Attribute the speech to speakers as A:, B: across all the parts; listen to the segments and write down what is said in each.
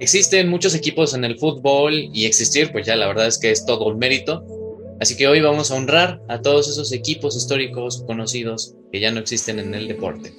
A: existen muchos equipos en el fútbol y existir, pues ya la verdad es que es todo un mérito. Así que hoy vamos a honrar a todos esos equipos históricos conocidos que ya no existen en el deporte.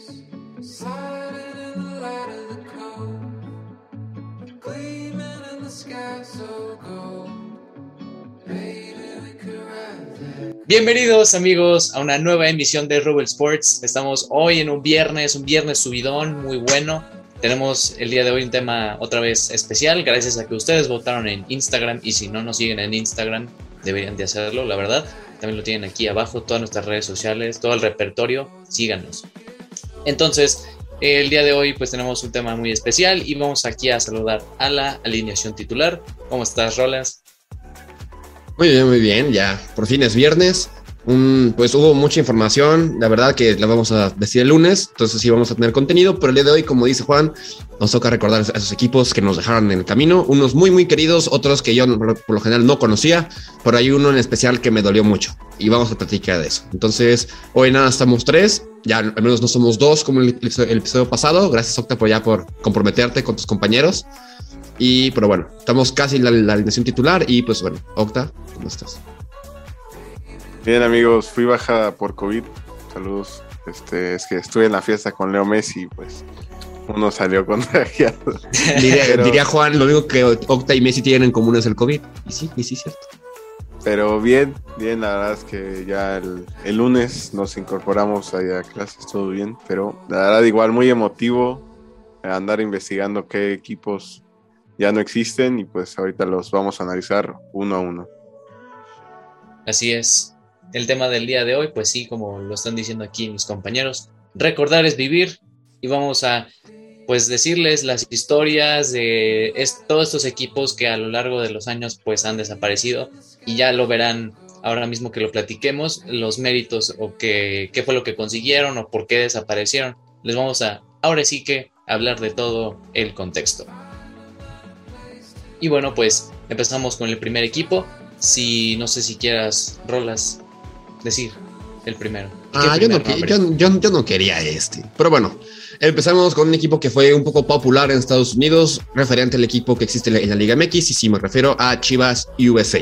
A: Bienvenidos amigos a una nueva emisión de Rubel Sports. Estamos hoy en un viernes, un viernes subidón muy bueno. Tenemos el día de hoy un tema otra vez especial, gracias a que ustedes votaron en Instagram y si no nos siguen en Instagram deberían de hacerlo, la verdad. También lo tienen aquí abajo, todas nuestras redes sociales, todo el repertorio, síganos. Entonces, el día de hoy pues tenemos un tema muy especial y vamos aquí a saludar a la alineación titular. ¿Cómo estás, Rolas?
B: Muy bien, muy bien. Ya por fin es viernes. Pues hubo mucha información, la verdad que la vamos a decir el lunes, entonces sí vamos a tener contenido, pero el día de hoy, como dice Juan, nos toca recordar a esos equipos que nos dejaron en el camino, unos muy muy queridos, otros que yo por lo general no conocía, pero hay uno en especial que me dolió mucho y vamos a platicar de eso. Entonces, hoy nada, estamos tres, ya al menos no somos dos como el, el episodio pasado, gracias Octa por ya por comprometerte con tus compañeros. Y, pero bueno, estamos casi en la, alineación titular y pues bueno, Octa, ¿cómo estás?
C: Bien amigos, fui baja por COVID. Saludos. Este, es que estuve en la fiesta con Leo Messi, pues uno salió contagiado.
B: diría, diría, Juan, lo único que Octa y Messi tienen en común es el COVID. Y sí, y sí, cierto.
C: Pero bien, bien, la verdad es que ya el, el lunes nos incorporamos ahí a clases, todo bien. Pero la verdad, igual muy emotivo andar investigando qué equipos ya no existen y pues ahorita los vamos a analizar uno a uno.
A: Así es. El tema del día de hoy, pues sí, como lo están diciendo aquí mis compañeros, recordar es vivir y vamos a pues decirles las historias de todos estos equipos que a lo largo de los años pues han desaparecido y ya lo verán ahora mismo que lo platiquemos, los méritos o qué fue lo que consiguieron o por qué desaparecieron. Les vamos a ahora sí que hablar de todo el contexto. Y bueno, pues empezamos con el primer equipo. Si no sé si quieras, Rolas, decir el primero.
B: Ah, yo no, yo, no, quería este. Pero bueno, empezamos con un equipo que fue un poco popular en Estados Unidos, referente al equipo que existe en la Liga MX, y si me refiero a Chivas USA.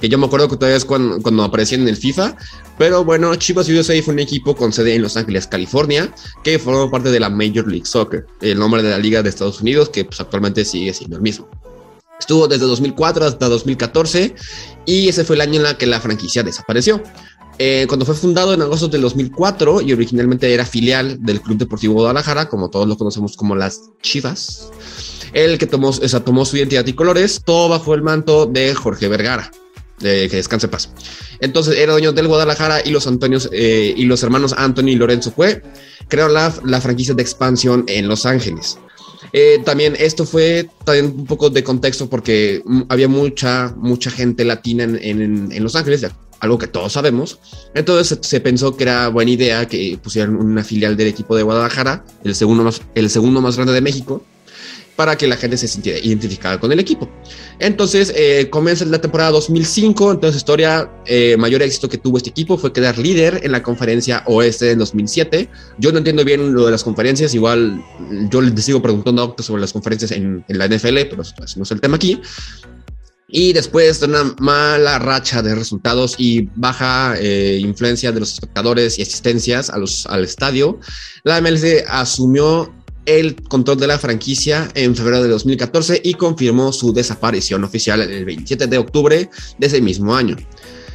B: Que yo me acuerdo que todavía es cuando, cuando aparecían en el FIFA, pero bueno, Chivas USA fue un equipo con sede en Los Ángeles, California, que formó parte de la Major League Soccer, el nombre de la Liga de Estados Unidos, que pues actualmente sigue siendo el mismo. Estuvo desde 2004 hasta 2014 y ese fue el año en el que la franquicia desapareció. Eh, cuando fue fundado en agosto del 2004 y originalmente era filial del Club Deportivo Guadalajara, como todos lo conocemos como las Chivas, el que tomó, esa, tomó su identidad y colores, todo bajo el manto de Jorge Vergara, que descanse paz. Entonces era dueño del Guadalajara y los Antonios eh, y los hermanos Anthony y Lorenzo Cue crearon la, la franquicia de expansión en Los Ángeles. Eh, también esto fue también un poco de contexto porque mm, había mucha, mucha gente latina en, en, Los Ángeles, algo que todos sabemos. Entonces se, pensó que era buena idea que pusieran una filial del equipo de Guadalajara, el segundo más, el segundo más grande de México, para que la gente se sintiera identificada con el equipo. Entonces, eh, comienza la temporada 2005, entonces historia, eh, mayor éxito que tuvo este equipo fue quedar líder en la conferencia oeste en 2007. Yo no entiendo bien lo de las conferencias, igual yo les sigo preguntando a sobre las conferencias en, la NFL, pero eso no es el tema aquí. Y después de una mala racha de resultados y baja eh, influencia de los espectadores y asistencias a los, al estadio, la MLC asumió el control de la franquicia en febrero de 2014 y confirmó su desaparición oficial el 27 de octubre de ese mismo año.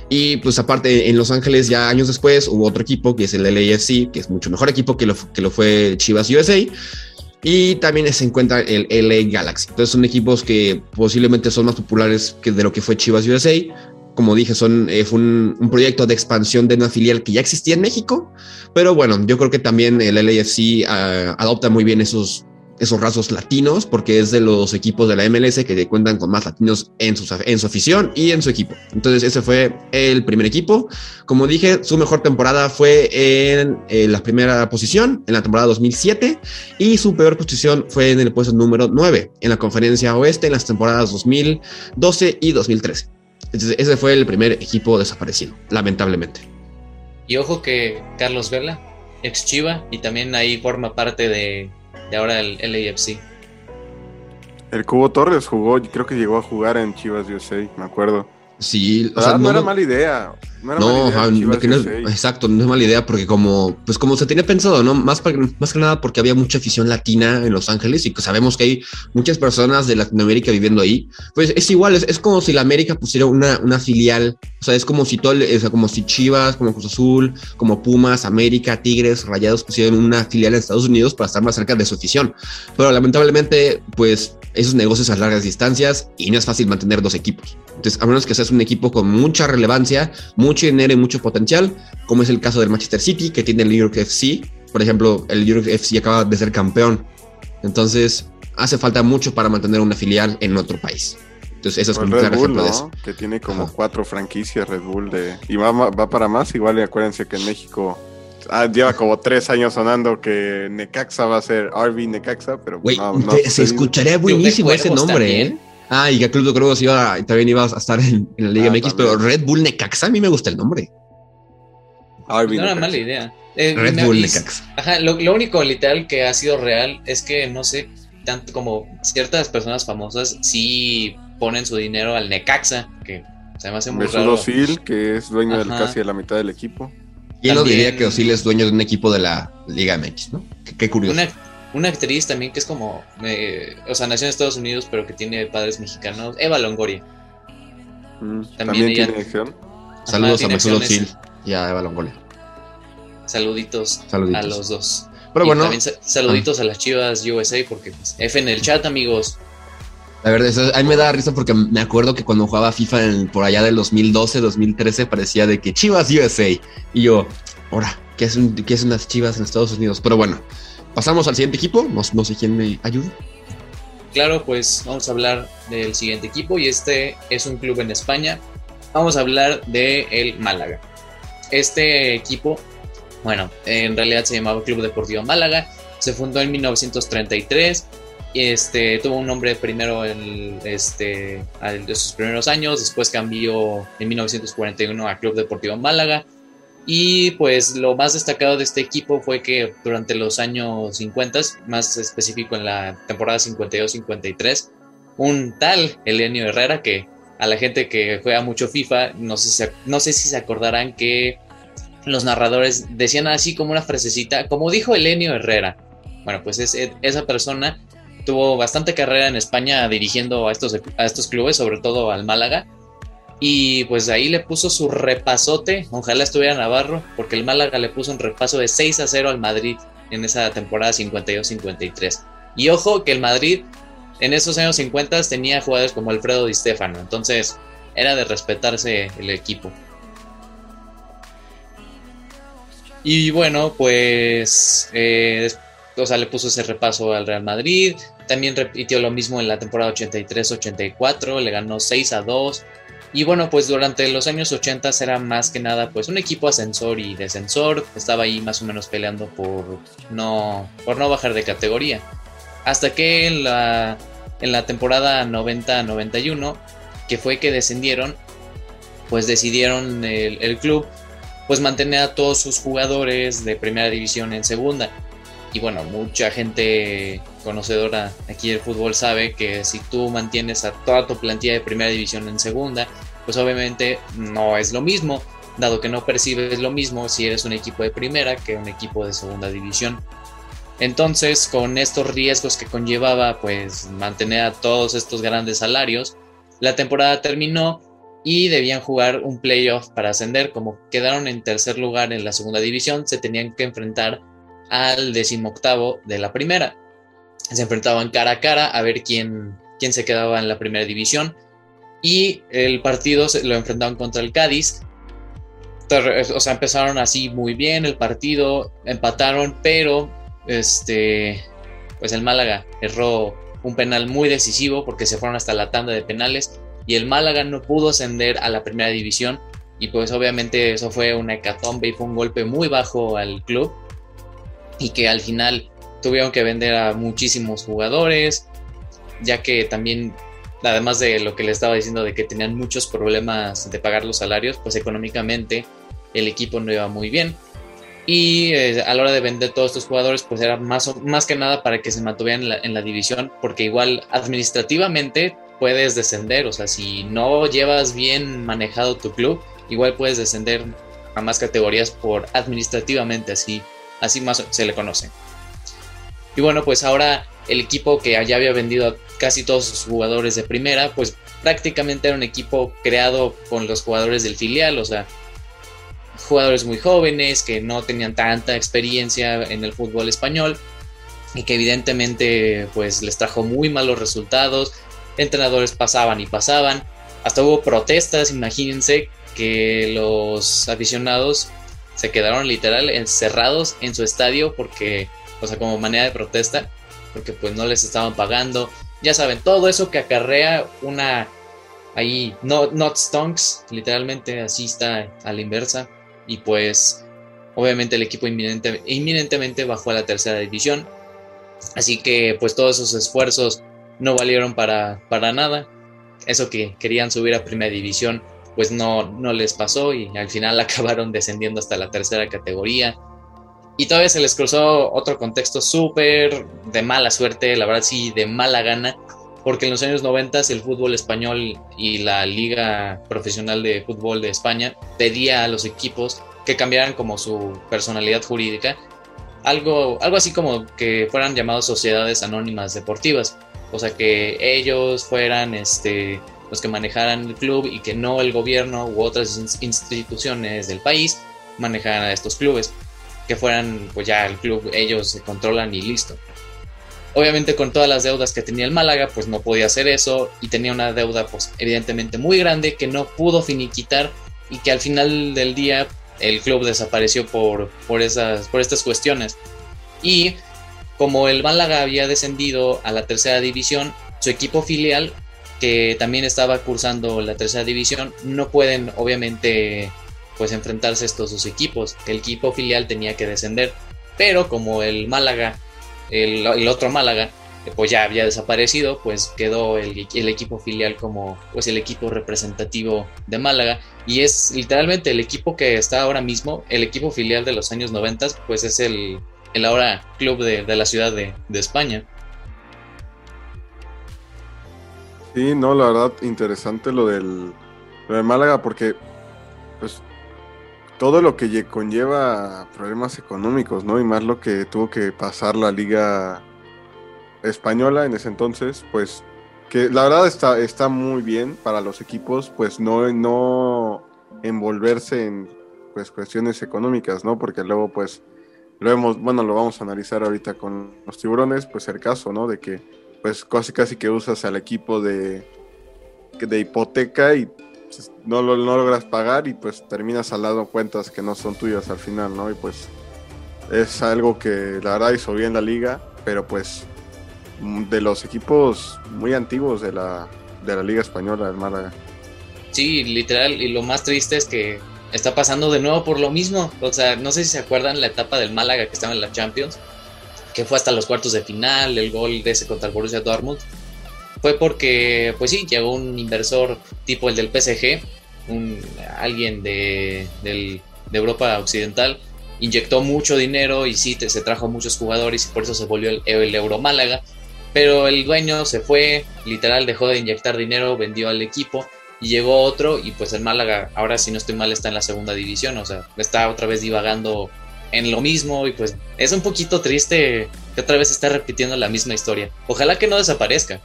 B: Y pues aparte en Los Ángeles ya años después hubo otro equipo que es el LAFC, que es mucho mejor equipo que lo, que lo fue Chivas USA. Y también se encuentra el LA Galaxy. Entonces son equipos que posiblemente son más populares que de lo que fue Chivas USA, como dije, son, eh, fue un, proyecto de expansión de una filial que ya existía en México, pero bueno, yo creo que también el LAFC ah, adopta muy bien esos, esos rasgos latinos, porque es de los equipos de la MLS que cuentan con más latinos en su, en su afición y en su equipo. Entonces, ese fue el primer equipo. Como dije, su mejor temporada fue en, la primera posición, en la temporada 2007, y su peor posición fue en el puesto número 9, en la conferencia oeste, en las temporadas 2012 y 2013 ese fue el primer equipo desaparecido, lamentablemente.
A: Y ojo que Carlos Vela, ex Chiva, y también ahí forma parte de, ahora el LAFC.
C: El Cubo Torres jugó, creo que llegó a jugar en Chivas USA, me acuerdo.
B: Sí,
C: o sea, no, era mala idea. No, era
B: no,
C: mala idea
B: que no es, exacto, no es mala idea porque como, pues como se tenía pensado, ¿no? Más, más que nada porque había mucha afición latina en Los Ángeles y que sabemos que hay muchas personas de Latinoamérica viviendo ahí. Pues es igual, es, es como si la América pusiera una, una filial, o sea, es como si todo, o sea, como si Chivas, como Cruz Azul, como Pumas, América, Tigres, Rayados pusieran una filial en Estados Unidos para estar más cerca de su afición. Pero lamentablemente, pues esos negocios a largas distancias y no es fácil mantener dos equipos. Entonces, a menos que seas un equipo con mucha relevancia, mucho dinero y mucho potencial, como es el caso del Manchester City, que tiene el New York FC. Por ejemplo, el New York FC acaba de ser campeón. Entonces, hace falta mucho para mantener una filial en otro país. Entonces, eso es
C: un claro ejemplo de eso. Que tiene como cuatro franquicias Red Bull de. Y va, va para más, igual y acuérdense que en México lleva como tres años sonando que Necaxa va a ser RV Necaxa, pero
B: no, se escucharía buenísimo ese nombre, ¿eh? Ah, y que Club de Cuervos iba, también iba a estar en, la Liga ah, MX, pero Red Bull Necaxa a mí me gusta el nombre.
A: no era mala idea.
B: Eh, Red Bull Necaxa.
A: Ajá, lo, lo, único literal que ha sido real es que no sé, tanto como ciertas personas famosas sí ponen su dinero al Necaxa, que se me hace muy raro.
C: que es dueño del casi de la mitad del equipo.
B: ¿Quién lo diría que Osil es dueño de un equipo de la Liga MX, no? Qué, curioso.
A: Una, actriz también que es como, eh, o sea, nació en Estados Unidos, pero que tiene padres mexicanos, Eva Longoria.
C: Mm, también, tiene
B: Saludos a Mesut Osil y a Eva Longoria.
A: Saluditos, a los dos.
B: Pero bueno.
A: También saluditos a las chivas USA, porque pues, F en el chat, amigos.
B: La verdad, a mí me da risa porque me acuerdo que cuando jugaba FIFA por allá del 2012, 2013, parecía de que Chivas USA. Y yo, ahora, ¿qué es, un, ¿qué es unas Chivas en Estados Unidos? Pero bueno, pasamos al siguiente equipo. No, no sé quién me ayuda.
A: Claro, pues vamos a hablar del siguiente equipo y este es un club en España. Vamos a hablar de el Málaga. Este equipo, bueno, en realidad se llamaba Club Deportivo Málaga. Se fundó en 1933 este, tuvo un nombre primero en este, de sus primeros años, después cambió en 1941 a Club Deportivo Málaga. Y pues lo más destacado de este equipo fue que durante los años 50, más específico en la temporada 52-53, un tal Elenio Herrera, que a la gente que juega mucho FIFA, no sé, si, no sé si se acordarán que los narradores decían así como una frasecita, como dijo Elenio Herrera. Bueno, pues es, esa persona tuvo bastante carrera en España dirigiendo a estos, a estos clubes, sobre todo al Málaga. Y pues ahí le puso su repasote, ojalá estuviera Navarro, porque el Málaga le puso un repaso de 6 a 0 al Madrid en esa temporada 52-53. Y ojo que el Madrid en esos años 50 tenía jugadores como Alfredo Di Stefano, entonces era de respetarse el equipo. Y bueno, pues eh, o sea, le puso ese repaso al Real Madrid, también repitió lo mismo en la temporada 83-84, le ganó 6 a 2. Y bueno, pues durante los años 80 era más que nada pues un equipo ascensor y descensor, estaba ahí más o menos peleando por no, por no bajar de categoría. Hasta que en la, en la temporada 90-91, que fue que descendieron, pues decidieron el, el club pues mantener a todos sus jugadores de primera división en segunda y bueno, mucha gente conocedora aquí del fútbol sabe que si tú mantienes a toda tu plantilla de primera división en segunda, pues obviamente no es lo mismo, dado que no percibes lo mismo si eres un equipo de primera que un equipo de segunda división. Entonces, con estos riesgos que conllevaba, pues mantener a todos estos grandes salarios, la temporada terminó y debían jugar un playoff para ascender. Como quedaron en tercer lugar en la segunda división, se tenían que enfrentar al decimoctavo de la primera. Se enfrentaban cara a cara a ver quién, quién se quedaba en la primera división. Y el partido se, lo enfrentaban contra el Cádiz. O sea, empezaron así muy bien el partido, empataron, pero este, pues el Málaga erró un penal muy decisivo porque se fueron hasta la tanda de penales y el Málaga no pudo ascender a la primera división y pues obviamente eso fue una hecatombe y fue un golpe muy bajo al club y que al final tuvieron que vender a muchísimos jugadores, ya que también, además de lo que le estaba diciendo de que tenían muchos problemas de pagar los salarios, pues económicamente el equipo no iba muy bien. Y eh, a la hora de vender todos estos jugadores, pues era más, más que nada para que se mantuvieran en la, en la división, porque igual administrativamente puedes descender, o sea, si no llevas bien manejado tu club, igual puedes descender a más categorías por administrativamente, así, así más se le conoce. Y bueno, pues ahora el equipo que ya había vendido a casi todos sus jugadores de primera, pues prácticamente era un equipo creado con los jugadores del filial, o sea, jugadores muy jóvenes que no tenían tanta experiencia en el fútbol español y que evidentemente pues les trajo muy malos resultados, entrenadores pasaban y pasaban, hasta hubo protestas, imagínense que los aficionados se quedaron literal encerrados en su estadio porque, o sea, como manera de protesta, porque pues no les estaban pagando, ya saben, todo eso que acarrea una ahí no, not stonks, literalmente así está a la inversa. Y pues obviamente el equipo inminente, inminentemente bajó a la tercera división. Así que pues todos esos esfuerzos no valieron para, para nada. Eso que querían subir a primera división pues no, no les pasó y al final acabaron descendiendo hasta la tercera categoría. Y todavía se les cruzó otro contexto súper de mala suerte, la verdad sí, de mala gana, porque en los años 90 el fútbol español y la Liga Profesional de Fútbol de España pedía a los equipos que cambiaran como su personalidad jurídica, algo, algo así como que fueran llamados sociedades anónimas deportivas, o sea que ellos fueran este, los que manejaran el club y que no el gobierno u otras instituciones del país manejaran a estos clubes que fueran, pues ya el club, ellos se controlan y listo. Obviamente con todas las deudas que tenía el Málaga, pues no podía hacer eso y tenía una deuda pues evidentemente muy grande que no pudo finiquitar y que al final del día el club desapareció por, por, esas, por estas cuestiones. Y como el Málaga había descendido a la tercera división, su equipo filial, que también estaba cursando la tercera división, no pueden obviamente pues enfrentarse estos dos equipos. El equipo filial tenía que descender, pero como el Málaga, el, otro Málaga, pues ya había desaparecido, pues quedó el, el, equipo filial como pues el equipo representativo de Málaga y es literalmente el equipo que está ahora mismo, el equipo filial de los años 90, pues es el, el ahora club de, de la ciudad de, de España.
C: Sí, no, la verdad, interesante lo del, lo del Málaga, porque pues todo lo que conlleva problemas económicos, ¿no? Y más lo que tuvo que pasar la liga española en ese entonces, pues que la verdad está, está muy bien para los equipos, pues no, no envolverse en pues cuestiones económicas, ¿no? Porque luego pues lo hemos, bueno, lo vamos a analizar ahorita con los tiburones, pues el caso, ¿no? De que pues casi casi que usas al equipo de, de hipoteca y pues, no lo no logras pagar y pues terminas al lado cuentas que no son tuyas al final, ¿no? Y pues es algo que la verdad hizo bien la liga, pero pues de los equipos muy antiguos de la, de la liga española del Málaga.
A: Sí, literal, y lo más triste es que está pasando de nuevo por lo mismo. O sea, no sé si se acuerdan la etapa del Málaga que estaba en la Champions, que fue hasta los cuartos de final, el gol de ese contra el Borussia Dortmund fue porque, pues sí, llegó un inversor tipo el del PSG, un, alguien de, Europa Occidental, inyectó mucho dinero y sí, se trajo muchos jugadores y por eso se volvió el, el Euro Málaga. Pero el dueño se fue, literal dejó de inyectar dinero, vendió al equipo y llegó otro y pues el Málaga, ahora si no estoy mal, está en la segunda división, o sea, está otra vez divagando en lo mismo y pues es un poquito triste que otra vez esté repitiendo la misma historia. Ojalá que no desaparezca.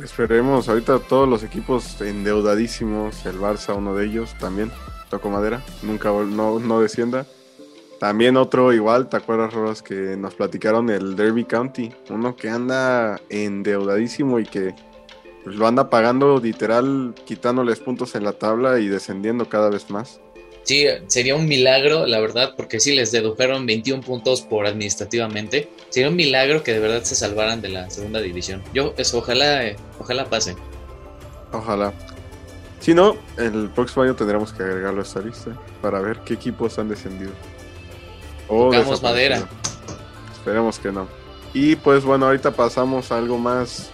C: Esperemos, ahorita todos los equipos endeudadísimos, el Barça uno de ellos también, toco madera, nunca no, no descienda. También otro igual, ¿te acuerdas, Rodas, que nos platicaron el Derby County? Uno que anda endeudadísimo y que pues, lo anda pagando literal, quitándoles puntos en la tabla y descendiendo cada vez más.
A: Sí, sería un milagro, la verdad, porque sí les dedujeron 21 puntos por administrativamente. Sería un milagro que de verdad se salvaran de la segunda división. Yo, eso, ojalá, eh, ojalá pase.
C: Ojalá. Si no, el próximo año tendremos que agregarlo a esta lista para ver qué equipos han descendido.
A: O madera.
C: Esperemos que no. Y pues bueno, ahorita pasamos a algo más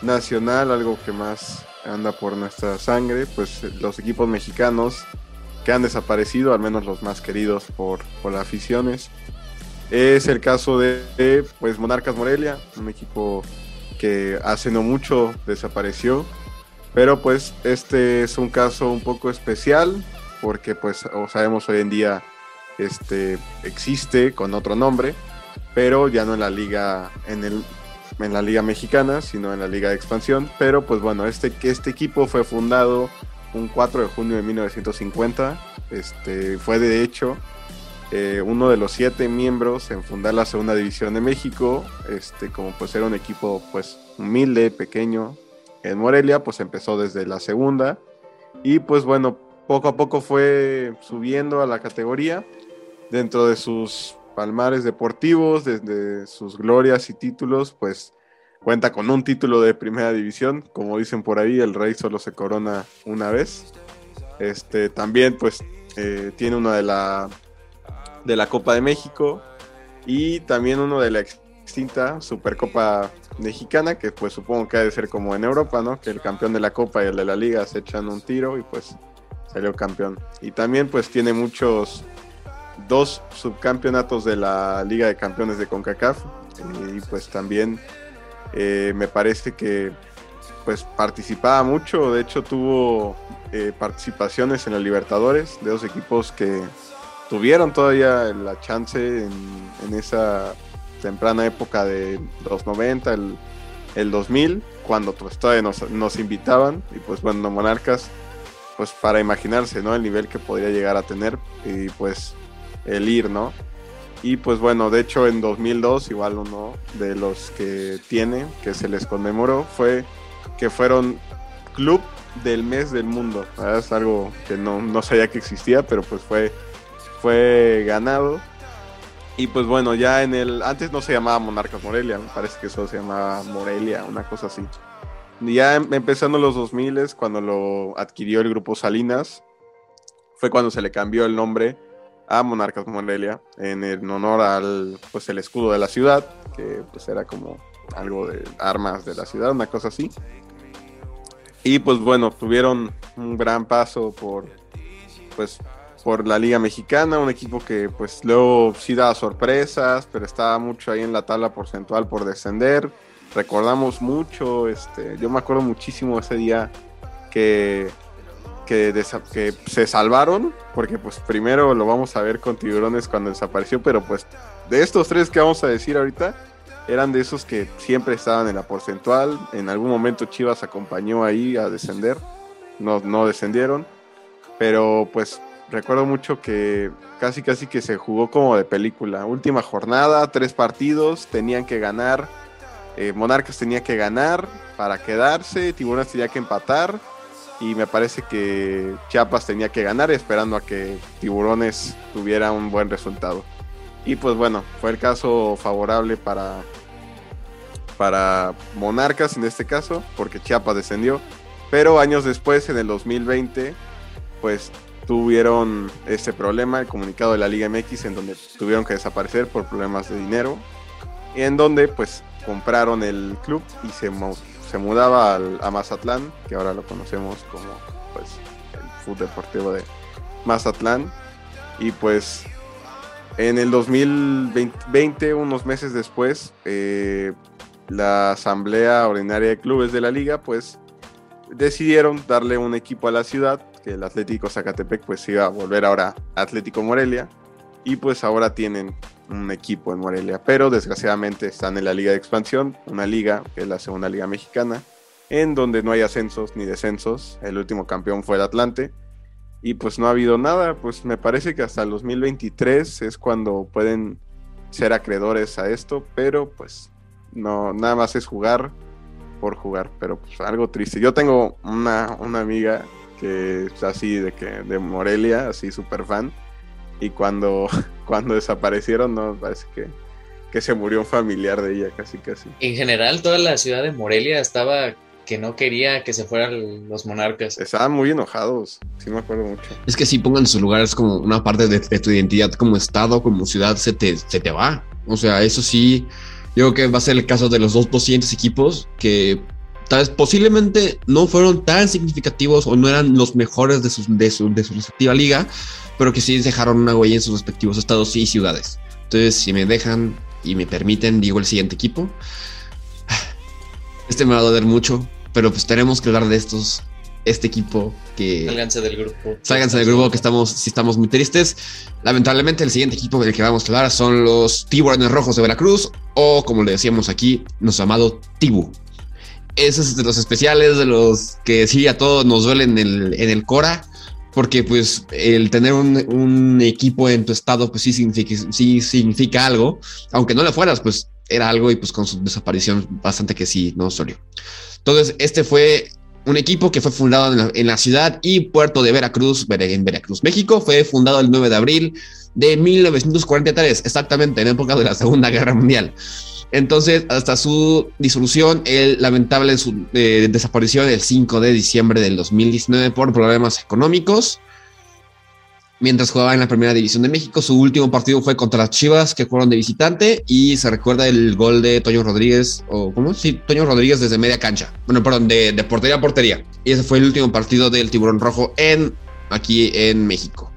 C: nacional, algo que más anda por nuestra sangre, pues los equipos mexicanos que han desaparecido, al menos los más queridos por, por las aficiones. Es el caso de, pues Monarcas Morelia, un equipo que hace no mucho desapareció, pero pues este es un caso un poco especial porque pues sabemos hoy en día este existe con otro nombre, pero ya no en la liga en el en la liga mexicana, sino en la liga de expansión, pero pues bueno, este este equipo fue fundado un 4 de junio de 1950, este fue de hecho eh, uno de los siete miembros en fundar la segunda división de México, este, como pues era un equipo pues humilde, pequeño. En Morelia, pues empezó desde la segunda y pues bueno, poco a poco fue subiendo a la categoría dentro de sus palmares deportivos, desde sus glorias y títulos, pues cuenta con un título de primera división, como dicen por ahí, el rey solo se corona una vez. Este, también pues eh, tiene una de la de la Copa de México y también uno de la extinta Supercopa Mexicana, que pues supongo que ha de ser como en Europa, ¿no? Que el campeón de la Copa y el de la Liga se echan un tiro y pues salió campeón. Y también pues tiene muchos, dos subcampeonatos de la Liga de Campeones de CONCACAF y pues también eh, me parece que pues participaba mucho, de hecho tuvo eh, participaciones en los Libertadores de dos equipos que tuvieron todavía la chance en, esa temprana época de los 90, el, el 2000, cuando pues todavía nos, invitaban y pues bueno, Monarcas, pues para imaginarse, ¿no? El nivel que podría llegar a tener y pues el ir, ¿no? Y pues bueno, de hecho en 2002 igual uno de los que tiene, que se les conmemoró, fue que fueron club del mes del mundo. Es algo que no, no sabía que existía, pero pues fue fue ganado. Y pues bueno, ya en el. Antes no se llamaba Monarcas Morelia, me parece que eso se llamaba Morelia, una cosa así. Ya em, empezando los 2000, cuando lo adquirió el grupo Salinas, fue cuando se le cambió el nombre a Monarcas Morelia en, honor al pues el escudo de la ciudad, que pues era como algo de armas de la ciudad, una cosa así. Y pues bueno, tuvieron un gran paso por pues por la Liga Mexicana, un equipo que pues luego sí daba sorpresas, pero estaba mucho ahí en la tabla porcentual por descender. Recordamos mucho, este, yo me acuerdo muchísimo ese día que, que, que se salvaron, porque pues primero lo vamos a ver con Tiburones cuando desapareció, pero pues de estos tres que vamos a decir ahorita, eran de esos que siempre estaban en la porcentual. En algún momento Chivas acompañó ahí a descender, no, no descendieron, pero pues recuerdo mucho que casi casi que se jugó como de película. Última jornada, tres partidos, tenían que ganar. Eh, Monarcas tenía que ganar para quedarse, Tiburones tenía que empatar y me parece que Chiapas tenía que ganar esperando a que Tiburones tuviera un buen resultado. Y pues bueno, fue el caso favorable para, para Monarcas en este caso, porque Chiapas descendió. Pero años después, en el 2020, pues tuvieron ese problema, el comunicado de la Liga MX, en donde tuvieron que desaparecer por problemas de dinero, en donde pues compraron el club y se, se mudaba al, a Mazatlán, que ahora lo conocemos como pues el fútbol deportivo de Mazatlán, y pues en el 2020, unos meses después, eh, la Asamblea Ordinaria de Clubes de la Liga pues decidieron darle un equipo a la ciudad que el Atlético Zacatepec pues iba a volver ahora Atlético Morelia. Y pues ahora tienen un equipo en Morelia, pero desgraciadamente están en la liga de expansión, una liga que es la segunda liga mexicana, en donde no hay ascensos ni descensos, el último campeón fue el Atlante y pues no ha habido nada, pues me parece que hasta el 2023 es cuando pueden ser acreedores a esto, pero pues no, nada más es jugar por jugar, pero pues algo triste. Yo tengo una, una amiga que es así de que de Morelia, así súper fan. Y cuando, cuando desaparecieron, no, parece que, que se murió un familiar de ella, casi casi.
A: En general, toda la ciudad de Morelia estaba que no quería que se fueran los monarcas.
C: Estaban muy enojados, sí me acuerdo mucho.
B: Es que si pongan en su lugar, es como una parte de, tu identidad como estado, como ciudad, se te, se te va. O sea, eso sí, yo creo que va a ser el caso de los dos 200 equipos que tal vez posiblemente no fueron tan significativos o no eran los mejores de, sus, de, su, de su respectiva liga, pero que sí dejaron una huella en sus respectivos estados y ciudades. Entonces, si me dejan y me permiten, digo el siguiente equipo. Este me va a doler mucho, pero pues tenemos que hablar de estos. Este equipo que.
A: Sálganse del grupo.
B: Sálganse del grupo que estamos, si estamos muy tristes. Lamentablemente, el siguiente equipo del que vamos a hablar son los Tiburones Rojos de Veracruz, o como le decíamos aquí, nuestro amado Tibu. Ese es de los especiales, de los que sí a todos nos duelen en el, en el Cora porque pues el tener un, un, equipo en tu estado pues sí significa, sí significa algo, aunque no le fueras, pues era algo y pues con su desaparición bastante que sí no salió. Entonces, este fue un equipo que fue fundado en la, en la, ciudad y puerto de Veracruz, en Veracruz, México. Fue fundado el 9 de abril de 1943, exactamente en época de la Segunda Guerra Mundial. Entonces, hasta su disolución, el lamentable su, eh, desaparición el 5 de diciembre del 2019 por problemas económicos. Mientras jugaba en la Primera División de México, su último partido fue contra las Chivas, que fueron de visitante, y se recuerda el gol de Toño Rodríguez, o ¿cómo? Sí, Toño Rodríguez desde media cancha. Bueno, perdón, de, portería a portería. Y ese fue el último partido del Tiburón Rojo en aquí en México.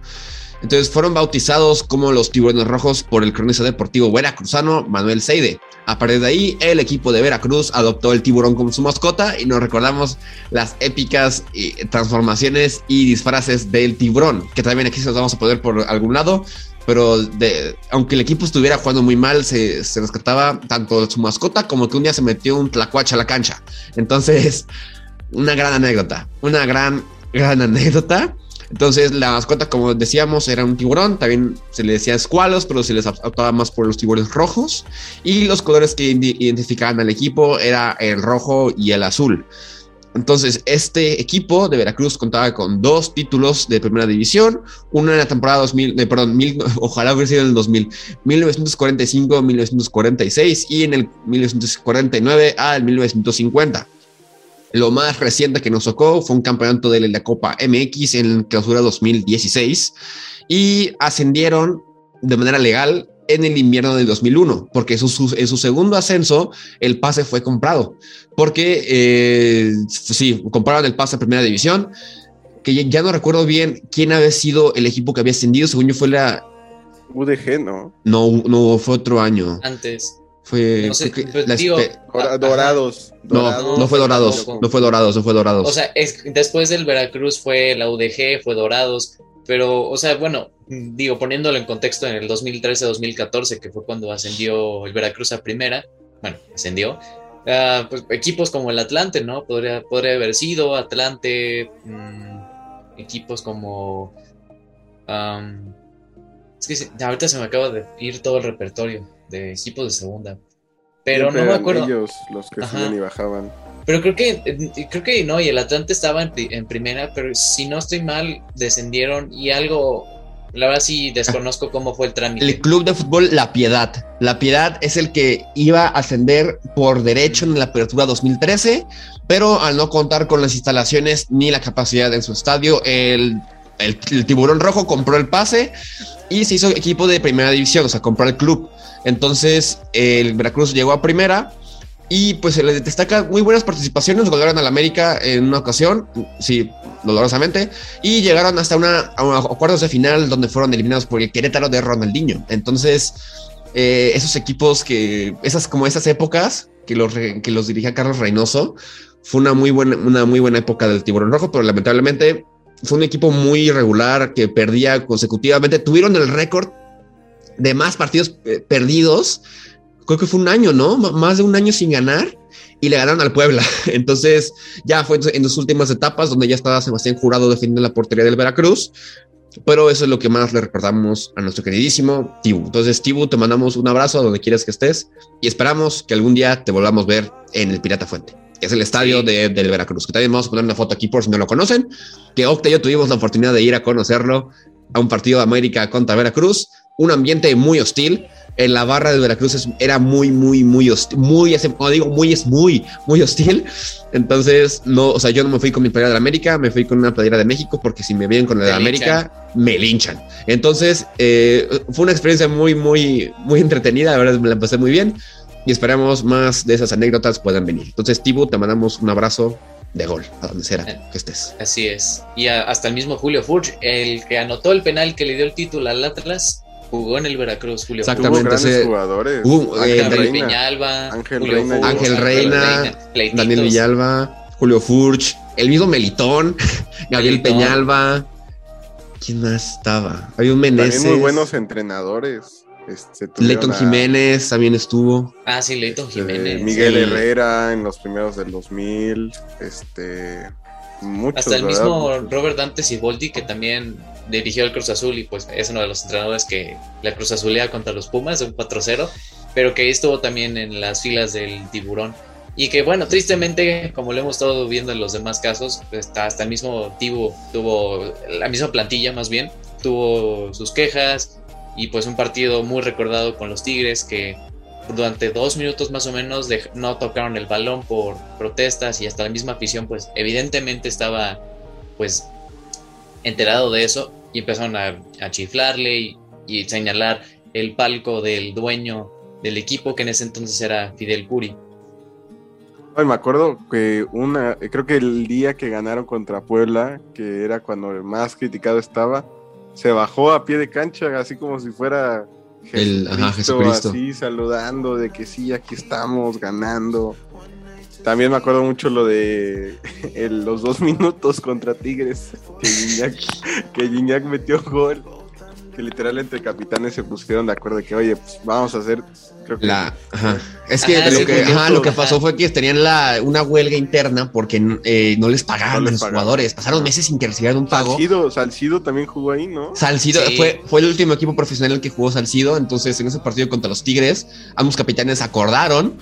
B: Entonces fueron bautizados como los tiburones rojos por el cronista deportivo veracruzano Manuel Seide. A partir de ahí, el equipo de Veracruz adoptó el tiburón como su mascota y nos recordamos las épicas transformaciones y disfraces del tiburón, que también aquí se los vamos a poner por algún lado. Pero de, aunque el equipo estuviera jugando muy mal, se, se rescataba tanto su mascota como que un día se metió un tlacuache a la cancha. Entonces, una gran anécdota, una gran, gran anécdota. Entonces, la mascota, como decíamos, era un tiburón. También se le decía escualos, pero se les optaba más por los tiburones rojos. Y los colores que identificaban al equipo era el rojo y el azul. Entonces, este equipo de Veracruz contaba con dos títulos de primera división, uno en la temporada 2000, eh, perdón, mil, ojalá hubiera sido en el 2000, 1945-1946 y en el 1949 al 1950. Lo más reciente que nos tocó fue un campeonato de la Copa MX en clausura 2016 y ascendieron de manera legal en el invierno del 2001, porque en su, en su segundo ascenso el pase fue comprado, porque eh, sí, compraron el pase a primera división, que ya, ya, no recuerdo bien quién había sido el equipo que había ascendido, según yo fue la...
C: UDG, ¿no?
B: No, no, fue otro año.
A: Antes.
B: Fue
A: No sé,
B: que
A: pues,
B: la
C: Dora- Dorados.
B: no,
C: Dorados.
B: no fue Dorados, no fue Dorados, no fue Dorados.
A: O sea, es, después del Veracruz fue la UDG, fue Dorados, pero, o sea, bueno, digo, poniéndolo en contexto en el 2013-2014, que fue cuando ascendió el Veracruz a primera, bueno, ascendió, ah, pues equipos como el Atlante, ¿no? Podría, podría haber sido Atlante, mm, equipos como... es que se- ahorita se me acaba de ir todo el repertorio de equipos de segunda, pero
C: Siempre
A: no me acuerdo.
C: ellos los que subían y bajaban.
A: Pero creo que, eh, creo que no, y el Atlante estaba en, pri- en primera, pero si no estoy mal, descendieron y algo, la verdad sí desconozco cómo fue el trámite.
B: El club de fútbol La Piedad. La Piedad es el que iba a ascender por derecho en la apertura 2013, pero al no contar con las instalaciones ni la capacidad en su estadio, el, el- el tiburón rojo compró el pase y se hizo equipo de primera división, o sea, compró el club. Entonces el Veracruz llegó a primera y pues se les destaca muy buenas participaciones, ganaron al América en una ocasión, sí, dolorosamente, y llegaron hasta una, a cuartos de final donde fueron eliminados por el Querétaro de Ronaldinho. Entonces, eh, esos equipos que, esas como esas épocas que los, que los dirigía Carlos Reynoso, fue una muy buena, una muy buena época del Tiburón Rojo, pero lamentablemente fue un equipo muy irregular que perdía consecutivamente. Tuvieron el récord de más partidos eh, perdidos. Creo que fue un año, ¿no? M- más de un año sin ganar y le ganaron al Puebla. Entonces, ya fue en sus últimas etapas donde ya estaba Sebastián Jurado defendiendo la portería del Veracruz. Pero eso es lo que más le recordamos a nuestro queridísimo Tibu. Entonces, Tibu, te mandamos un abrazo a donde quieras que estés y esperamos que algún día te volvamos a ver en el Pirata Fuente, es el estadio de- del Veracruz. Que también vamos a poner una foto aquí por si no lo conocen. Que Octa y yo tuvimos la oportunidad de ir a conocerlo a un partido de América contra Veracruz. Un ambiente muy hostil. En la barra del Veracruz era muy, muy, muy hostil. Muy, como digo, muy, es muy, muy hostil. Entonces, no, o sea, yo no me fui con mi playera de la América, me fui con una playera de México, porque si me vienen con la de América, me linchan. Entonces, eh, fue una experiencia muy, muy, muy entretenida, la verdad me la pasé muy bien. Y esperamos más de esas anécdotas puedan venir. Entonces, Tibu, te mandamos un abrazo de gol, a donde sea
A: Eh,
B: que estés.
A: Así es. Y a- hasta el mismo Julio Furch, el que anotó el penal que le dio el título al Atlas, jugó en el Veracruz, Julio
B: Exactamente,
C: grandes
B: ese-
C: jugadores.
B: Hubo, eh,
C: Ángel Reina.
A: Peñalba,
C: Ángel
A: Julio
C: Reina.
A: Furch,
B: Ángel Reina. Daniel Villalba, Julio Furch, el mismo Melitón, Gabriel
A: Melitón.
B: Peñalba. ¿Quién más estaba? Había un
C: También muy buenos entrenadores. Este,
B: Leighton
C: a-
B: Jiménez también estuvo.
A: Ah, sí, Leighton
C: eh,
A: Jiménez.
C: Miguel
B: Sí.
C: Herrera en los primeros del 2000. Este, muchos.
A: Hasta el
C: ¿verdad?
A: mismo
C: Muchos.
A: Robert Dante Siboldi, que también dirigió el Cruz Azul y pues es uno de los entrenadores que la Cruz Azulea contra los Pumas de un 4-0, pero que estuvo también en las filas del tiburón. Y que bueno, tristemente, como lo hemos estado viendo en los demás casos, hasta, hasta el mismo Tibu tuvo, la misma plantilla más bien, tuvo sus quejas y pues un partido muy recordado con los Tigres que durante dos minutos más o menos no tocaron el balón por protestas y hasta la misma afición pues evidentemente estaba pues enterado de eso y empezaron a, chiflarle y, señalar el palco del dueño del equipo que en ese entonces era Fidel Curi.
C: Ay, me acuerdo que una, creo que el día que ganaron contra Puebla, que era cuando más criticado estaba, se bajó a pie de cancha, así como si fuera
B: El- ajá, Jesucristo.
C: así saludando de que sí, aquí estamos ganando. También me acuerdo mucho lo de el- los dos minutos contra Tigres, que Gignac, que Gignac metió gol, que literal entre capitanes se pusieron de acuerdo de que, oye, pues vamos a hacer, creo que
B: La, ajá. Es que,
A: Ajá,
B: lo, que ajá, lo que
A: ajá.
B: pasó fue que tenían la, una huelga interna porque eh, no les pagaban
C: No
B: los
C: pagaban.
B: jugadores. Pasaron meses sin que recibieran un pago.
C: Salcido, Salcido también jugó ahí, ¿no?
B: Salcido
A: Sí.
B: fue, fue el último equipo profesional que jugó Salcido. Entonces, en ese partido contra los Tigres, ambos capitanes acordaron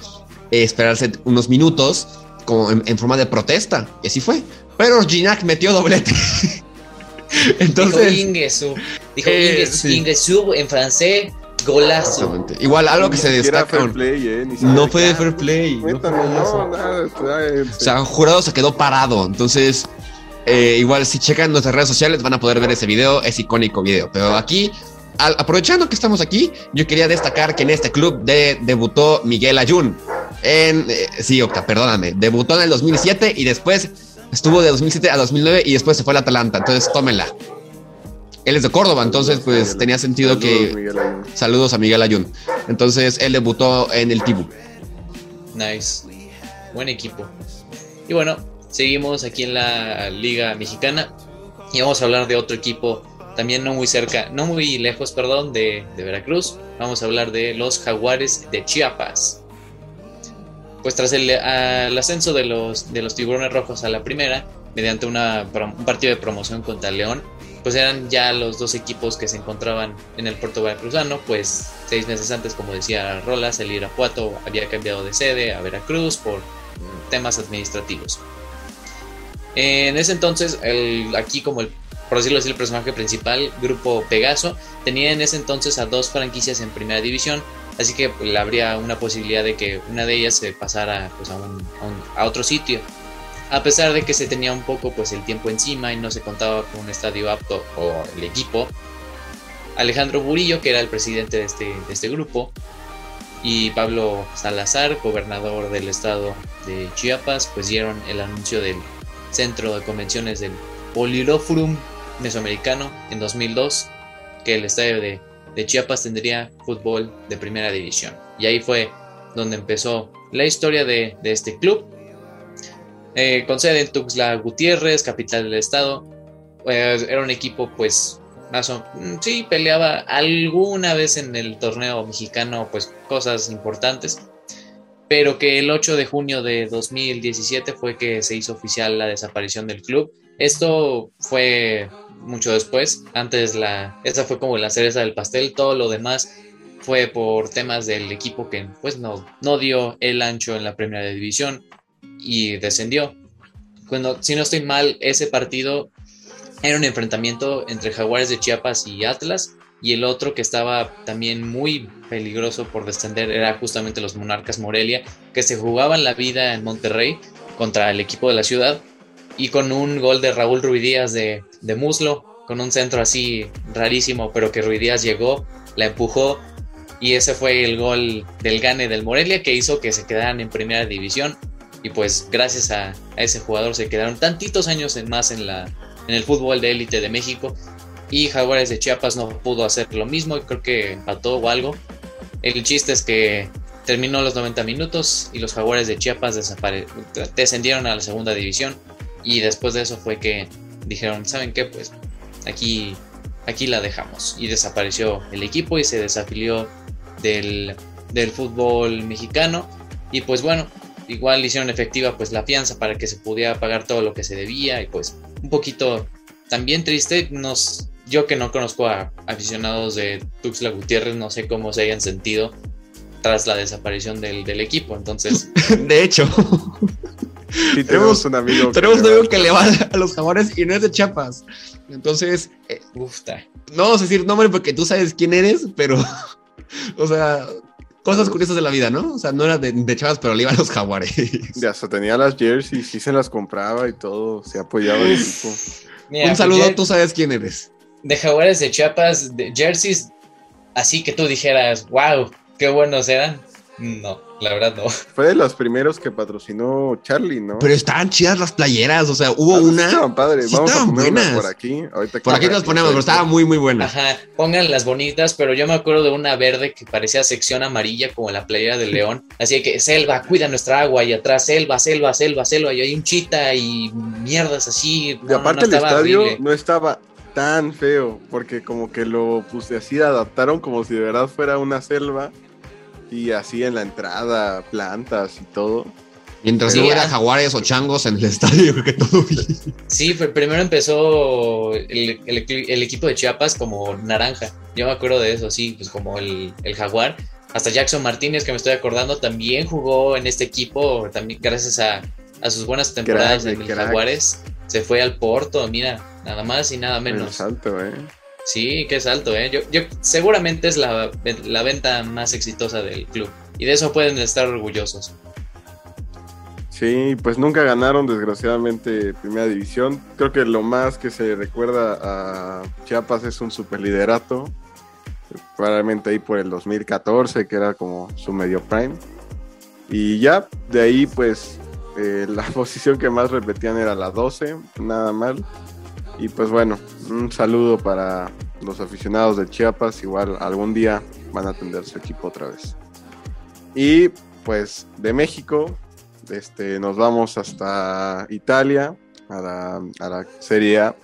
B: eh, esperarse unos minutos como en, en forma de protesta. Y así fue. Pero Ginac metió doblete.
A: dijo
B: Entonces,
A: Ingesu, dijo
B: Eh, sí.
A: Ingesu en francés, golazo.
B: igual algo que se destaca.
C: fair play, ¿eh?
B: No fue de fair play.
C: Cuéntame, no, nada,
B: O sea, jurado se quedó parado. Entonces, eh, igual si checan nuestras redes sociales van a poder ver ese video. Es icónico video. Pero aquí, al- aprovechando que estamos aquí, yo quería destacar que en este club de- debutó Miguel Ayun. En, eh, sí, Octa, perdóname. Debutó en el 2007 y después estuvo de 2007 a 2009 y después se fue al Atalanta. Entonces, tómenla. Él es de Córdoba, entonces pues tenía sentido
C: Saludos,
B: que... Saludos a Miguel Ayun. Entonces, él debutó en el Tibu.
A: Nice. Buen equipo. Y bueno, seguimos aquí en la Liga Mexicana y vamos a hablar de otro equipo también no muy cerca, no muy lejos, perdón, de, de Veracruz. Vamos a hablar de los Jaguares de Chiapas. Pues tras el, ascenso de los, de los Tiburones Rojos a la primera, mediante una, un partido de promoción contra León, pues eran ya los dos equipos que se encontraban en el puerto veracruzano, pues seis meses antes, como decía Rolas, el Irapuato había cambiado de sede a Veracruz por temas administrativos. En ese entonces, aquí como el, por decirlo así, el personaje principal, Grupo Pegaso, tenía en ese entonces a dos franquicias en primera división, así que pues, habría una posibilidad de que una de ellas se pasara pues, a, un- a a otro sitio. A pesar de que se tenía un poco pues el tiempo encima y no se contaba con un estadio apto o el equipo, Alejandro Burillo, que era el presidente de este, de este grupo, y Pablo Salazar, gobernador del estado de Chiapas, pues dieron el anuncio del centro de convenciones del Poliroforum Mesoamericano en 2002, que el estadio de, de Chiapas tendría fútbol de primera división. Y ahí fue donde empezó la historia de, de este club. Eh, con sede en Tuxtla Gutiérrez, capital del estado. Eh, era un equipo, pues, más o mm, sí, peleaba alguna vez en el torneo mexicano, pues, cosas importantes. Pero que el 8 de junio de 2017 fue que se hizo oficial la desaparición del club. Esto fue mucho después. Antes la. Esa fue como la cereza del pastel. Todo lo demás fue por temas del equipo que pues no, no dio el ancho en la primera división y descendió. Cuando, si no estoy mal, ese partido era un enfrentamiento entre Jaguares de Chiapas y Atlas. Y el otro que estaba también muy peligroso por descender era justamente los Monarcas Morelia, que se jugaban la vida en Monterrey contra el equipo de la ciudad. Y con un gol de Raúl Ruidíaz de, de muslo, con un centro así rarísimo, pero que Ruidíaz llegó, la empujó y ese fue el gol del gane del Morelia que hizo que se quedaran en primera división. Y pues gracias a, ese jugador se quedaron tantitos años en más en, la, en el fútbol de élite de México. Y Jaguares de Chiapas no pudo hacer lo mismo y creo que empató o algo. El chiste es que terminó los 90 minutos y los Jaguares de Chiapas descendieron a la segunda división y después de eso fue que dijeron, ¿saben qué? Pues aquí, aquí la dejamos. Y desapareció el equipo y se desafilió del, del fútbol mexicano. Y pues bueno, igual hicieron efectiva pues la fianza para que se pudiera pagar todo lo que se debía y pues un poquito también triste. Nos yo que no conozco a aficionados de Tuxtla Gutiérrez no sé cómo se hayan sentido tras la desaparición del, del equipo. Entonces
B: de hecho tenemos, un amigo tenemos un amigo que le va a los jaguares y no es de Chiapas entonces eh, no vamos a decir nombre porque tú sabes quién eres pero o sea cosas curiosas de la vida, ¿no? O sea, no era de, de chavas, pero le iban los jaguares.
C: Ya hasta tenía las jerseys, sí se las compraba y todo, se apoyaba el equipo.
B: Un saludo, tú sabes quién eres.
A: De jaguares de Chiapas, de jerseys, así que tú dijeras, wow, qué buenos eran. No, la verdad no.
C: Fue de los primeros que patrocinó Charlie, ¿no?
B: Pero estaban chidas las playeras, o sea, hubo ah, una.
C: Estaban padres, vamos a poner por aquí.
B: por aquí las ponemos, pero estaba muy, muy buena.
A: Ajá, pongan las bonitas, pero yo me acuerdo de una verde que parecía sección amarilla, como la playera del león. Así que, selva, cuida nuestra agua, y atrás, selva, selva, selva, selva, y hay un chita y mierdas así.
C: y aparte, el estadio no estaba tan feo, porque como que lo puse así, adaptaron como si de verdad fuera una selva y así en la entrada, plantas y todo.
B: Mientras no hubiera jaguares o changos en el estadio, que todo bien.
A: Sí, primero empezó el, equipo de Chiapas como naranja. Yo me acuerdo de eso, sí, pues como el, jaguar. Hasta Jackson Martínez, que me estoy acordando, también jugó en este equipo, también gracias a, sus buenas temporadas en el Jaguares. Se fue al Porto, mira, nada más y nada menos.
C: salto, eh.
A: Sí, qué salto, ¿eh? Yo, yo seguramente es la, la, venta más exitosa del club. Y de eso pueden estar orgullosos.
C: Sí, pues nunca ganaron, desgraciadamente, primera división. Creo que lo más que se recuerda a Chiapas es un superliderato. Probablemente ahí por el 2014, que era como su medio prime. Y ya, de ahí, pues, eh, la posición que más repetían era la 12, nada mal. Y pues bueno, un saludo para los aficionados de Chiapas. Igual algún día van a atender su equipo otra vez. Y pues de México, este, nos vamos hasta Italia, a la, a la Serie A,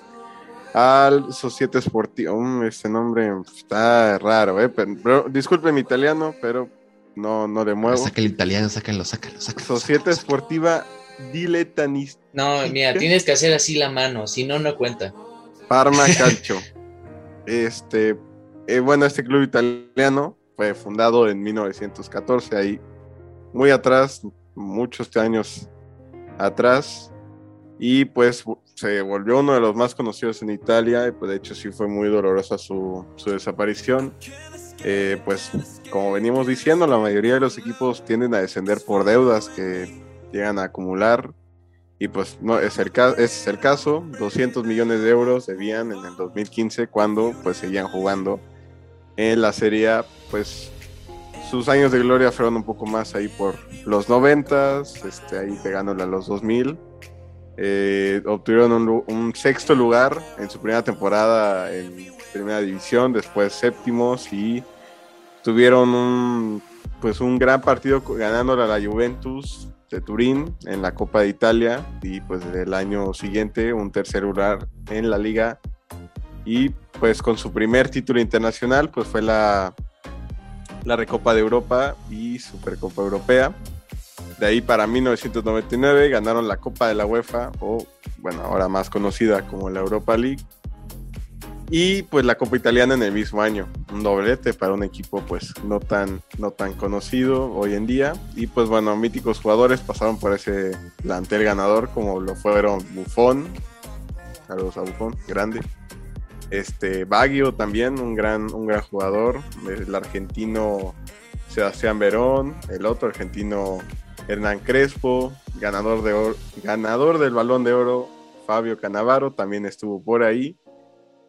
C: al Societe Sportivo. Um, este nombre está raro, ¿eh? Pero, disculpe mi italiano, pero no, no le muevo.
B: Saca el italiano, sácalo, sácalo, sácalo.
C: Societe Sportiva Diletanista.
A: No, mira, tienes que hacer así la mano, si no, no cuenta.
C: Parma Calcio. este, eh, bueno, este club italiano fue fundado en 1914, ahí muy atrás, muchos años atrás, y pues se volvió uno de los más conocidos en Italia, y pues de hecho sí fue muy dolorosa su, su desaparición. Eh, pues como venimos diciendo, la mayoría de los equipos tienden a descender por deudas que llegan a acumular y pues no es el, ese es el caso, 200 millones de euros debían en el 2015 cuando pues seguían jugando en la Serie pues sus años de gloria fueron un poco más ahí por los 90, este, ahí pegándole a los 2000. Eh, obtuvieron un, un, sexto lugar en su primera temporada en primera división, después séptimos y tuvieron un, pues un gran partido ganándole a la Juventus de Turín en la Copa de Italia y pues el año siguiente un tercer lugar en la liga y pues con su primer título internacional pues fue la, la Recopa de Europa y Supercopa Europea. De ahí para 1999 ganaron la Copa de la UEFA o bueno ahora más conocida como la Europa League y pues la Copa Italiana en el mismo año, un doblete para un equipo pues no tan, no tan conocido hoy en día. Y pues bueno, míticos jugadores pasaron por ese plantel ganador como lo fueron Buffon, saludos a Buffon, grande. Este Baggio también, un gran, un gran jugador, el argentino Sebastián Verón, el otro argentino Hernán Crespo, ganador, de ganador del balón de oro Fabio Canavaro también estuvo por ahí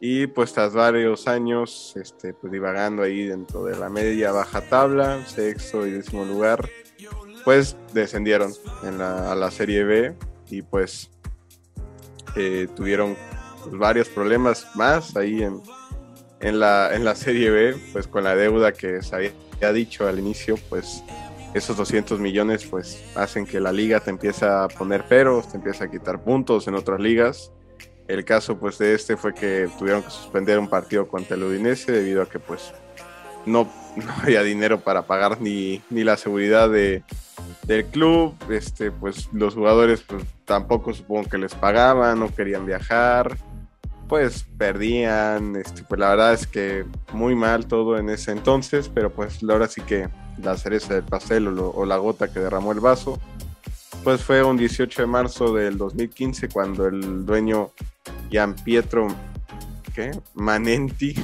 C: Y pues tras varios años, este, pues divagando ahí dentro de la media baja tabla, sexto y décimo lugar, pues descendieron en la, a la Serie B y pues eh, tuvieron pues, varios problemas más ahí en, en, la, en la Serie B, pues con la deuda que se había dicho al inicio, pues esos 200 millones pues hacen que la liga te empiece a poner peros, te empiece a quitar puntos en otras ligas. El caso pues de este fue que tuvieron que suspender un partido contra el Udinese debido a que pues no, no había dinero para pagar ni, ni la seguridad de, del club, este pues los jugadores pues tampoco supongo que les pagaban, no querían viajar, pues perdían, este, pues la verdad es que muy mal todo en ese entonces, pero pues ahora sí que la cereza del pastel o, la gota que derramó el vaso, pues fue un 18 de marzo del 2015 cuando el dueño Gian Pietro ¿qué? Manenti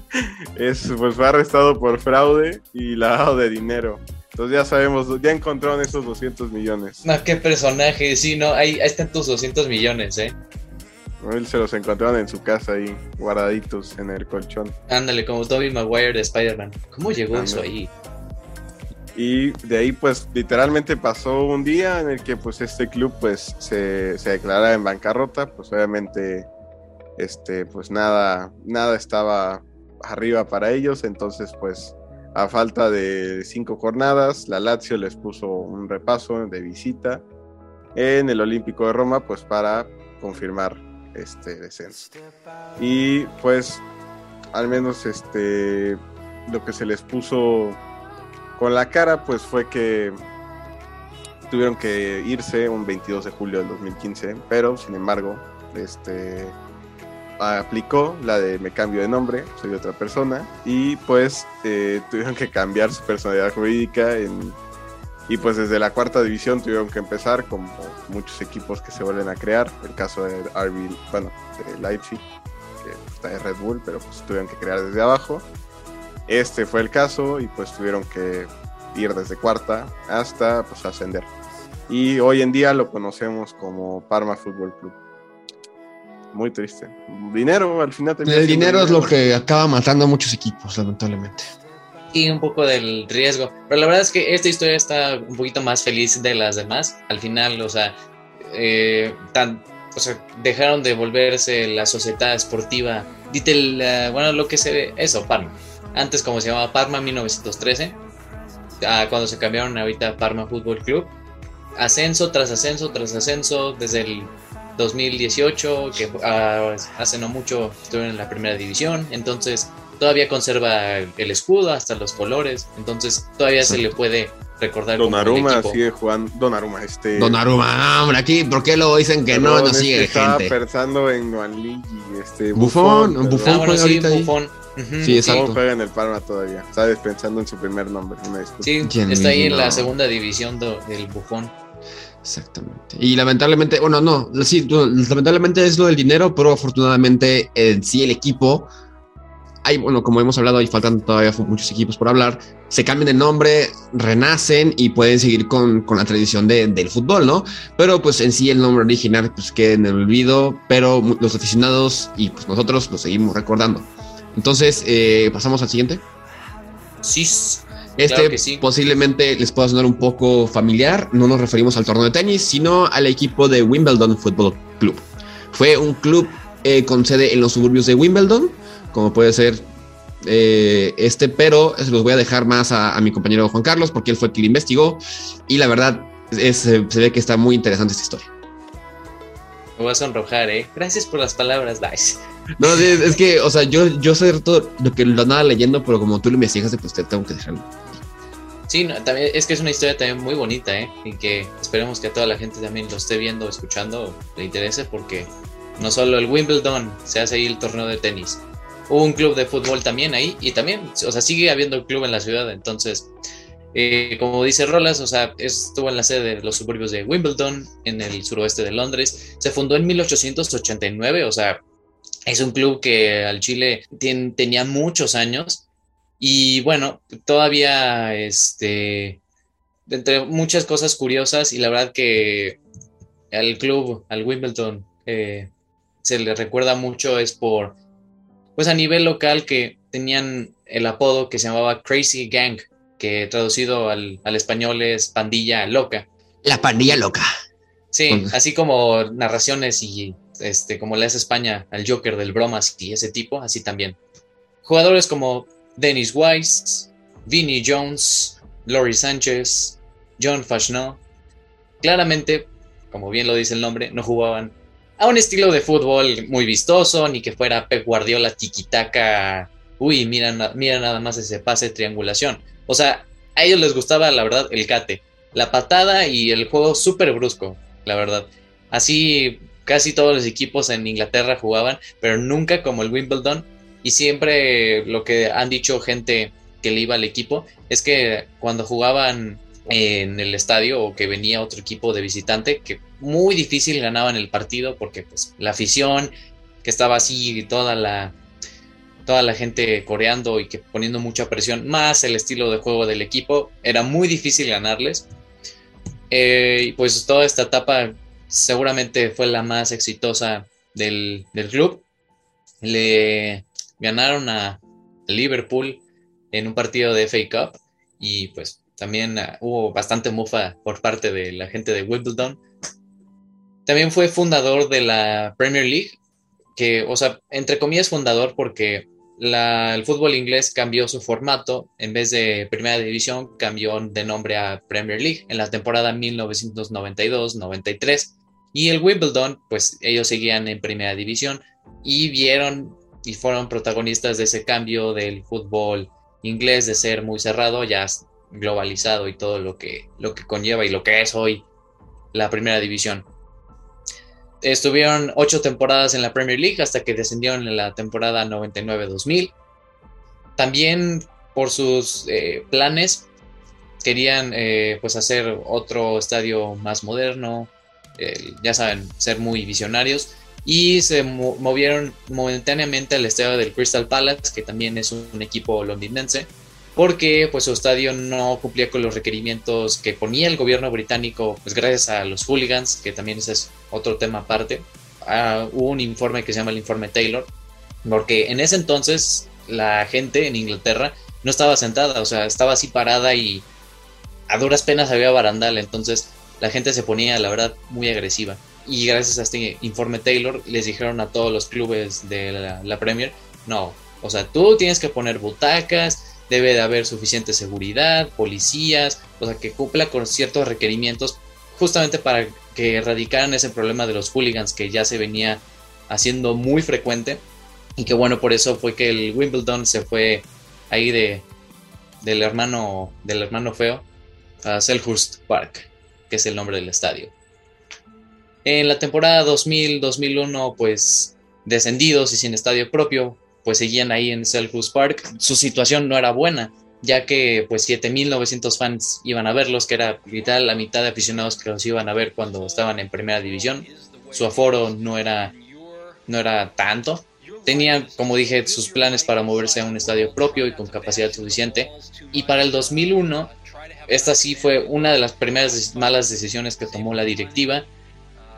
C: es, pues fue arrestado por fraude y lavado de dinero. Entonces ya sabemos, ya encontraron esos 200 millones.
A: No, qué personaje, sí, no, ahí, ahí están tus 200 millones, ¿eh?
C: Él se los encontraron en su casa ahí, guardaditos en el colchón.
A: Ándale, como Toby Maguire de Spider-Man. ¿Cómo llegó eso ahí?
C: Y de ahí pues literalmente pasó un día en el que pues este club pues se, se declara en bancarrota, pues obviamente este pues nada, nada estaba arriba para ellos, entonces pues a falta de cinco jornadas, la Lazio les puso un repaso de visita en el Olímpico de Roma pues para confirmar este descenso. Y pues al menos este lo que se les puso con la cara pues fue que tuvieron que irse un 22 de julio del 2015, pero sin embargo, este aplicó la de me cambio de nombre, soy otra persona, y pues eh, tuvieron que cambiar su personalidad jurídica en, y pues desde la cuarta división tuvieron que empezar como muchos equipos que se vuelven a crear, el caso de RB, bueno, de Leipzig, que está en Red Bull, pero pues tuvieron que crear desde abajo. Este fue el caso y pues tuvieron que ir desde cuarta hasta pues ascender. Y hoy en día lo conocemos como Parma Fútbol Club. Muy triste. Dinero al final
B: El dinero es lo que acaba matando a muchos equipos, lamentablemente.
A: Y un poco del riesgo. Pero la verdad es que esta historia está un poquito más feliz de las demás. Al final, o sea, eh, tan, o sea dejaron de volverse la sociedad esportiva. Dite, bueno, lo que se ve, eso, Parma antes como se llamaba Parma 1913, cuando se cambiaron ahorita Parma Fútbol Club. Ascenso tras ascenso tras ascenso desde el 2018, que ah, hace no mucho estuvieron en la primera división, entonces todavía conserva el escudo hasta los colores, entonces todavía se le puede recordar.
C: Donaruma sigue jugando. Donaruma, este.
B: Donaruma, hombre, aquí, ¿por qué lo dicen que no? No sigue
C: estaba
B: gente.
C: pensando en Juan este.
B: Bufón, Bufón,
A: ah, bueno, sí, Bufón.
B: Sí, exacto.
C: juega en el Parma todavía. Sabes, pensando en su primer nombre.
A: Sí, está ahí en la segunda división del Bufón.
B: Exactamente. Y lamentablemente, bueno, no, sí, lamentablemente es lo del dinero, pero afortunadamente en sí el equipo, hay, bueno, como hemos hablado, hay faltan todavía muchos equipos por hablar, se cambian el nombre, renacen y pueden seguir con, con la tradición de, del fútbol, ¿no? Pero pues en sí el nombre original pues queda en el olvido, pero los aficionados y pues nosotros lo seguimos recordando. Entonces, eh, pasamos al siguiente.
A: Sí.
B: Este posiblemente les pueda sonar un poco familiar. No nos referimos al torneo de tenis, sino al equipo de Wimbledon Football Club. Fue un club eh, con sede en los suburbios de Wimbledon, como puede ser eh, este, pero se los voy a dejar más a, mi compañero Juan Carlos, porque él fue el que lo investigó. Y la verdad, se ve que está muy interesante esta historia.
A: Me voy a sonrojar, ¿eh? Gracias por las palabras, Dice.
B: No, es, que, o sea, yo, yo sé todo lo que lo andaba leyendo, pero como tú lo investigas, pues te tengo que dejarlo.
A: Sí, también, es que es una historia también muy bonita, ¿eh? Y que esperemos que toda la gente también lo esté viendo, escuchando, le interese, porque no solo el Wimbledon se hace ahí el torneo de tenis. Hubo un club de fútbol también ahí, y también, o sea, sigue habiendo club en la ciudad, entonces eh, como dice Rolas, o sea, estuvo en la sede de los suburbios de Wimbledon, en el suroeste de Londres. Se fundó en 1889, o sea, es un club que al Chile tenía muchos años. Y bueno, todavía, este, entre muchas cosas curiosas, y la verdad que al club, al Wimbledon, eh, se le recuerda mucho es por pues a nivel local que tenían el apodo que se llamaba Crazy Gang, que traducido al, al español es pandilla loca.
B: La pandilla loca.
A: Sí, así como narraciones y este, como le hace España al Joker del bromas y ese tipo, así también. Jugadores como Dennis Weiss, Vinnie Jones, Laurie Sánchez, John Fashneau, claramente, como bien lo dice el nombre, no jugaban a un estilo de fútbol muy vistoso, ni que fuera Pep Guardiola tiquitaca. Uy, mira, mira nada más ese pase de triangulación. O sea, a ellos les gustaba, la verdad, el cate, la patada y el juego súper brusco, la verdad. Así casi todos los equipos en Inglaterra jugaban, pero nunca como el Wimbledon. Y siempre lo que han dicho gente que le iba al equipo es que cuando jugaban en el estadio o que venía otro equipo de visitante, que muy difícil ganaban el partido porque pues la afición que estaba así toda la toda la gente coreando y que poniendo mucha presión, más el estilo de juego del equipo, era muy difícil ganarles. Eh, y pues toda esta etapa seguramente fue la más exitosa del, del club. Le ganaron a Liverpool en un partido de FA Cup y pues también ah, hubo bastante mufa por parte de la gente de Wimbledon. También fue fundador de la Premier League, que, o sea, entre comillas fundador porque el fútbol inglés cambió su formato, en vez de Primera División cambió de nombre a Premier League en la temporada 1992-93 y el Wimbledon, pues ellos seguían en Primera División y vieron y fueron protagonistas de ese cambio del fútbol inglés de ser muy cerrado ya globalizado y todo lo que, lo que conlleva y lo que es hoy la primera división. Estuvieron ocho temporadas en la Premier League hasta que descendieron en la temporada 99-2000. También por sus eh, planes querían eh, pues hacer otro estadio más moderno, ya saben, ser muy visionarios y se movieron momentáneamente al estadio del Crystal Palace, que también es un equipo londinense, porque pues su estadio no cumplía con los requerimientos que ponía el gobierno británico, pues gracias a los hooligans, que también ese es otro tema aparte. Ah, hubo un informe que se llama el informe Taylor, porque en ese entonces la gente en Inglaterra no estaba sentada, o sea, estaba así parada y a duras penas había barandal, entonces la gente se ponía, la verdad, muy agresiva. Y gracias a este informe Taylor les dijeron a todos los clubes de la, la Premier, no, o sea, tú tienes que poner butacas, debe de haber suficiente seguridad, policías, o sea, que cumpla con ciertos requerimientos justamente para que erradicaran ese problema de los hooligans que ya se venía haciendo muy frecuente y que bueno, por eso fue que el Wimbledon se fue ahí de del hermano del hermano feo a Selhurst Park, que es el nombre del estadio. En la temporada 2000-2001, pues descendidos y sin estadio propio, pues seguían ahí en Selhurst Park. Su situación no era buena, ya que pues 7.900 fans iban a verlos, que era literal la mitad de aficionados que los iban a ver cuando estaban en primera división. Su aforo no era, no era tanto. Tenían, como dije, sus planes para moverse a un estadio propio y con capacidad suficiente. Y para el 2001, esta sí fue una de las primeras malas decisiones que tomó la directiva,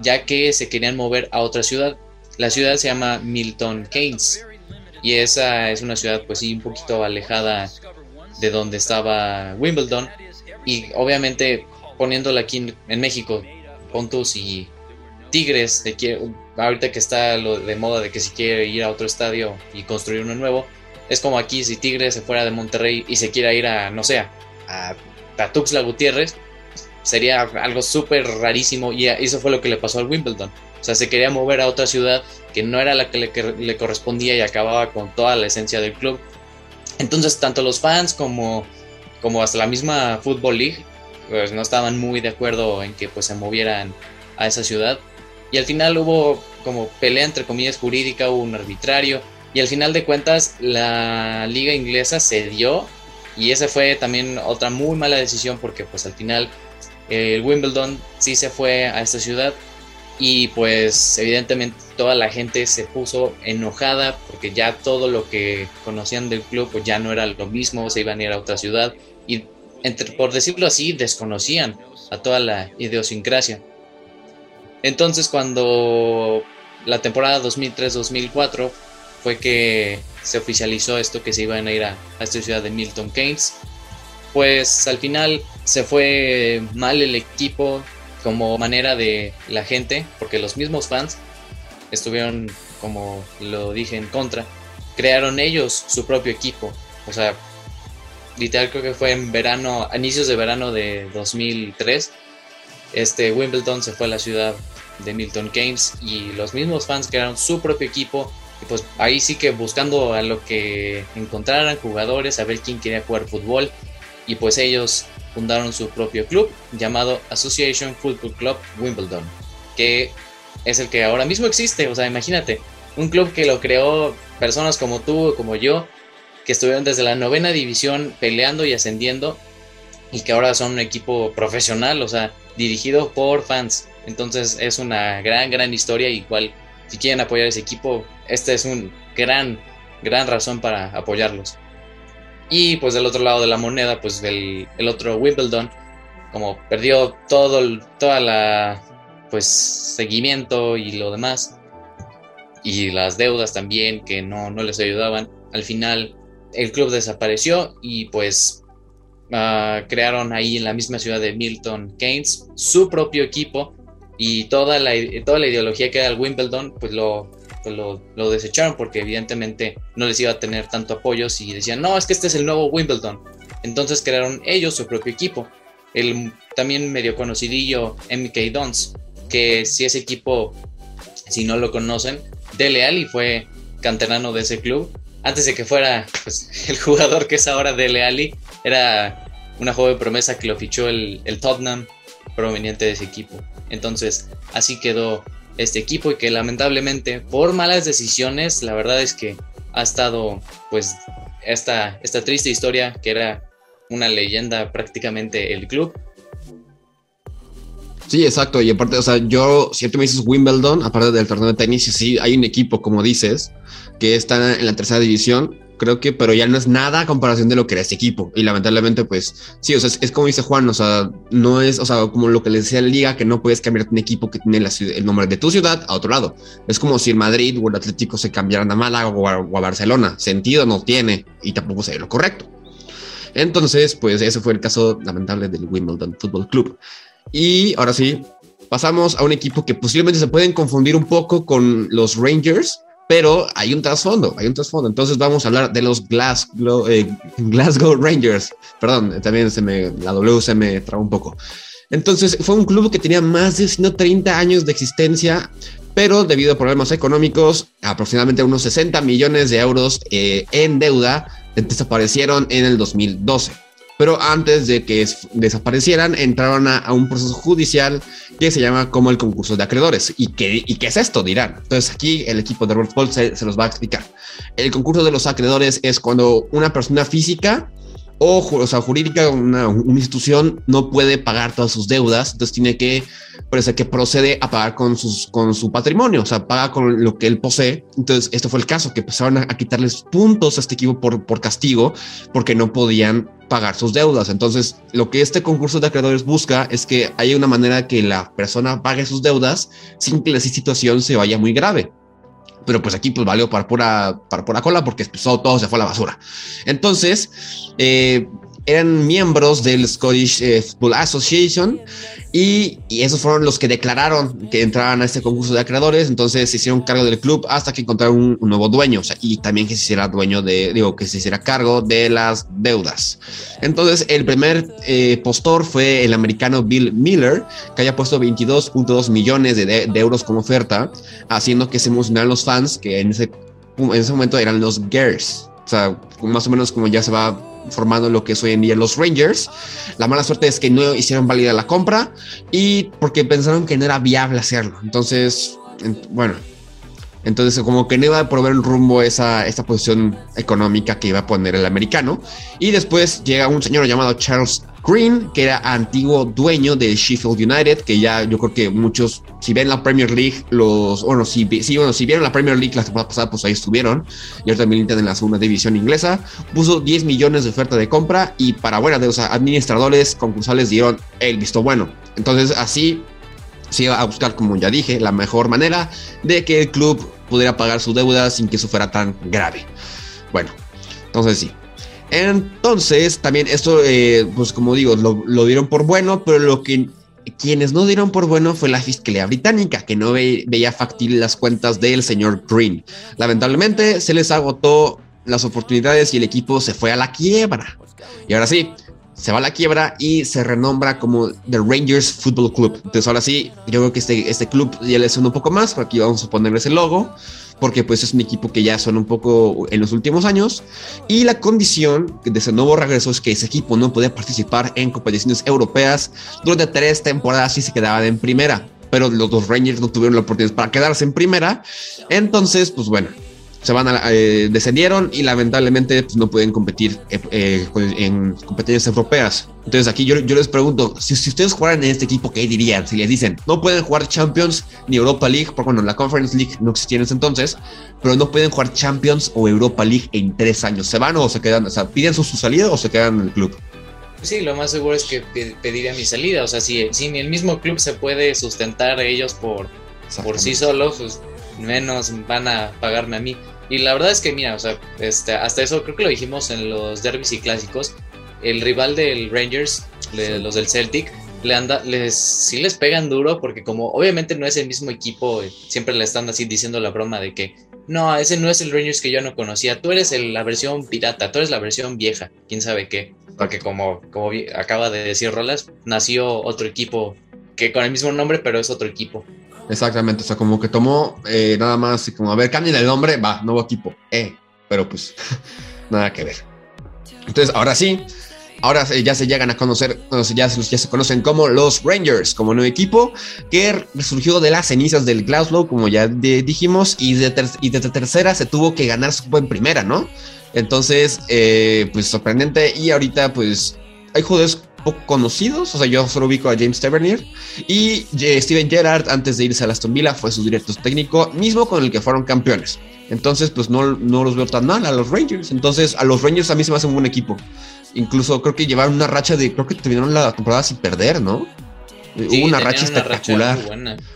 A: ya que se querían mover a otra ciudad. La ciudad se llama Milton Keynes y esa es una ciudad pues sí un poquito alejada de donde estaba Wimbledon y obviamente poniéndola aquí en, México, Pontus y Tigres, de ahorita que está lo de moda de que si quiere ir a otro estadio y construir uno nuevo, es como aquí si Tigres se fuera de Monterrey y se quiera ir a, no sé, a, a Tuxtla Gutiérrez, sería algo súper rarísimo y eso fue lo que le pasó al Wimbledon. O sea, se quería mover a otra ciudad que no era la que le, correspondía y acababa con toda la esencia del club. Entonces, tanto los fans como, como hasta la misma Football League, pues no estaban muy de acuerdo en que pues se movieran a esa ciudad. Y al final hubo como pelea entre comillas jurídica, hubo un arbitrario. Y al final de cuentas, la liga inglesa cedió. Y esa fue también otra muy mala decisión porque pues al final el Wimbledon sí se fue a esta ciudad y pues evidentemente toda la gente se puso enojada porque ya todo lo que conocían del club pues ya no era lo mismo, se iban a ir a otra ciudad y entre, por decirlo así desconocían a toda la idiosincrasia. Entonces cuando la temporada 2003-2004 fue que se oficializó esto que se iban a ir a, a esta ciudad de Milton Keynes. Pues al final se fue mal el equipo como manera de la gente, porque los mismos fans estuvieron, como lo dije, en contra. Crearon ellos su propio equipo. O sea, literal creo que fue en verano, a inicios de verano de 2003. Este Wimbledon se fue a la ciudad de Milton Keynes y los mismos fans crearon su propio equipo y pues ahí sí que buscando a lo que encontraran jugadores, a ver quién quería jugar fútbol y pues ellos fundaron su propio club llamado Association Football Club Wimbledon, que es el que ahora mismo existe, o sea, imagínate, un club que lo creó personas como tú, como yo, que estuvieron desde la novena división peleando y ascendiendo y que ahora son un equipo profesional, o sea, dirigido por fans. Entonces es una gran, gran historia. Igual, si quieren apoyar ese equipo, esta es un gran, gran razón para apoyarlos. Y pues del otro lado de la moneda, pues el, el otro Wimbledon, como perdió todo, toda la, pues, seguimiento y lo demás, y las deudas también que no, no les ayudaban, al final el club desapareció y pues uh, crearon ahí en la misma ciudad de Milton Keynes su propio equipo y toda la, toda la ideología que era el Wimbledon, pues lo, pues lo, desecharon porque evidentemente no les iba a tener tanto apoyo si decían, no, es que este es el nuevo Wimbledon. Entonces crearon ellos su propio equipo. El también medio conocidillo MK Dons, que si ese equipo, si no lo conocen, Dele Alli fue canterano de ese club. Antes de que fuera pues, el jugador que es ahora Dele Alli, era una joven promesa que lo fichó el, el Tottenham proveniente de ese equipo. Entonces, así quedó este equipo y que lamentablemente por malas decisiones, la verdad es que ha estado pues esta, esta triste historia que era una leyenda prácticamente el club.
B: Sí, exacto. Y aparte, o sea, yo, si tú me dices Wimbledon, aparte del torneo de tenis, sí hay un equipo, como dices, que está en la tercera división, creo que, pero ya no es nada a comparación de lo que era este equipo. Y lamentablemente, pues sí, o sea, es, como dice Juan, o sea, no es, o sea, como lo que le decía la liga, que no puedes cambiar un equipo que tiene el nombre de tu ciudad a otro lado. Es como si el Madrid o el Atlético se cambiaran a Málaga o a, o a Barcelona. Sentido no tiene y tampoco sería lo correcto. Entonces, pues ese fue el caso lamentable del Wimbledon Football Club. Y ahora sí, pasamos a un equipo que posiblemente se pueden confundir un poco con los Rangers, pero hay un trasfondo, hay un trasfondo. Entonces vamos a hablar de los Glasgow, eh, Glasgow Rangers. Perdón, también se me, la W se me traba un poco. Entonces fue un club que tenía más de 130 años de existencia, pero debido a problemas económicos, aproximadamente unos 60 millones de euros eh, en deuda, desaparecieron en el 2012 pero antes de que desaparecieran entraron a, un proceso judicial que se llama como el concurso de acreedores. ¿Y qué, y qué es esto? Dirán. Entonces aquí el equipo de Robert Paul se, los va a explicar. El concurso de los acreedores es cuando una persona física o, o sea, jurídica, una, una, institución no puede pagar todas sus deudas, entonces tiene que, parece que procede a pagar con, sus, con su patrimonio, o sea, paga con lo que él posee. Entonces, esto fue el caso, que empezaron a, a quitarles puntos a este equipo por, por castigo, porque no podían pagar sus deudas. Entonces, lo que este concurso de acreedores busca es que haya una manera que la persona pague sus deudas sin que la situación se vaya muy grave. Pero pues aquí pues valió para pura, para pura cola porque pues, todo, se fue a la basura. Entonces, eh, eran miembros del Scottish eh, Football Association y, esos fueron los que declararon que entraban a este concurso de acreedores, entonces se hicieron cargo del club hasta que encontraron un, nuevo dueño, o sea, y también que se hiciera dueño de, digo, que se hiciera cargo de las deudas. Entonces, el primer eh, postor fue el americano Bill Miller, que haya puesto 22.2 millones de, euros como oferta, haciendo que se emocionaran los fans, que en ese, en ese momento eran los Gers. O sea, más o menos como ya se va formando lo que es hoy en día los Rangers. La mala suerte es que no hicieron válida la compra y porque pensaron que no era viable hacerlo. Entonces, bueno, entonces como que no iba a proveer un rumbo esa, esta posición económica que iba a poner el americano. Y después llega un señor llamado Charles Green, que era antiguo dueño de Sheffield United, que ya yo creo que muchos, si ven la Premier League, los, bueno, si, si, bueno, si vieron la Premier League la semana pasada, pues ahí estuvieron, y ahora también en la segunda división inglesa, puso 10 millones de oferta de compra y para buena de, sea, administradores concursales dieron el visto bueno. Entonces así se iba a buscar, como ya dije, la mejor manera de que el club pudiera pagar su deuda sin que eso fuera tan grave. Bueno, entonces sí. Entonces, también esto, eh, pues como digo, lo, dieron por bueno, pero lo que quienes no dieron por bueno fue la Fiscalía Británica, que no veía factible las cuentas del señor Green. Lamentablemente, se les agotó las oportunidades y el equipo se fue a la quiebra. Y ahora sí, se va a la quiebra y se renombra como The Rangers Football Club. Entonces ahora sí, yo creo que este, este club ya le suena un poco más, aquí vamos a ponerle ese logo, porque pues es un equipo que ya suena un poco en los últimos años. Y la condición de ese nuevo regreso es que ese equipo no podía participar en competiciones europeas durante tres temporadas y se quedaban en primera. Pero los dos Rangers no tuvieron la oportunidad para quedarse en primera. Entonces, pues bueno, se van a, eh, descendieron y lamentablemente pues, no pueden competir eh, eh, en competencias europeas. Entonces aquí yo, yo les pregunto, si, si, ustedes jugaran en este equipo, ¿qué dirían? Si les dicen, no pueden jugar Champions ni Europa League, porque bueno, la Conference League no existía en ese entonces, pero no pueden jugar Champions o Europa League en tres años. ¿Se van o se quedan? O sea, ¿piden su, su salida o se quedan en el club?
A: Sí, lo más seguro es que pediría mi salida. O sea, si, si el mismo club se puede sustentar ellos por, por sí solos, pues menos van a pagarme a mí. Y la verdad es que, mira, o sea, este, hasta eso creo que lo dijimos en los derbis y clásicos. El rival del Rangers, los del Celtic, le anda, les, sí les pegan duro porque como obviamente no es el mismo equipo, siempre le están así diciendo la broma de que no, ese no es el Rangers que yo no conocía, tú eres la versión pirata, tú eres la versión vieja, quién sabe qué, porque como, como acaba de decir Rolas, nació otro equipo que con el mismo nombre, pero es otro equipo.
B: Exactamente, o sea, como que tomó eh, nada más, como a ver, cambien el nombre, va, nuevo equipo, eh, pero pues nada que ver. Entonces, ahora sí, ahora ya se llegan a conocer, ya, ya se conocen como los Rangers, como nuevo equipo que surgió de las cenizas del Glasgow, como ya dijimos, y, y desde tercera se tuvo que ganar su en primera, ¿no? Entonces, eh, pues sorprendente, y ahorita pues hay jugadores poco conocidos, o sea, yo solo ubico a James Tavernier y eh, Steven Gerrard antes de irse a Aston Villa fue su director técnico, mismo con el que fueron campeones. Entonces, pues no, no los veo tan mal a los Rangers. Entonces, a los Rangers a mí se me hace un buen equipo. Incluso creo que llevaron una racha de, creo que terminaron la temporada sin perder, ¿no? Hubo una racha espectacular.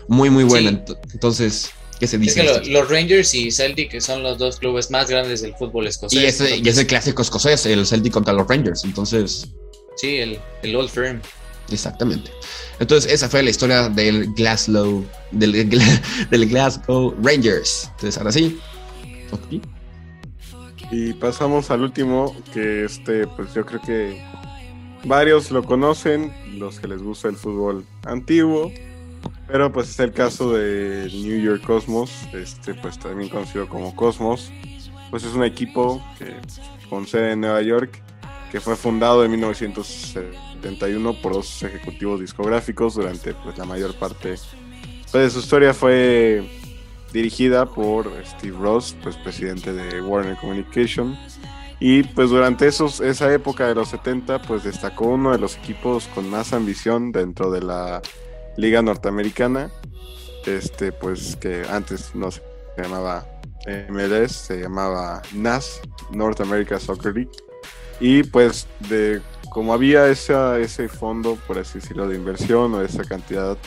B: muy, muy, buena. Entonces, ¿qué se dice?
A: Es que los Rangers y Celtic son los dos clubes más grandes del fútbol escocés.
B: Y, ese, y es el clásico escocés, el Celtic contra los Rangers. Entonces,
A: Sí, el, el Old Firm.
B: Exactamente. Entonces, esa fue la historia del Glasgow, del, del Glasgow Rangers. Entonces, ahora sí.
C: Y pasamos al último, que este, pues yo creo que varios lo conocen, los que les gusta el fútbol antiguo, pero pues es el caso del New York Cosmos, este, pues también conocido como Cosmos, pues es un equipo que con sede en Nueva York que fue fundado en 1971 por dos ejecutivos discográficos durante pues, la mayor parte pues, de su historia fue dirigida por Steve Ross, pues presidente de Warner Communication. Y pues durante esos, esa época de los 70, pues destacó uno de los equipos con más ambición dentro de la liga norteamericana. Este, pues que antes no se llamaba MLS, se llamaba NAS, North America Soccer League. Y pues de como había esa, ese fondo, por así decirlo, de inversión o esa cantidad,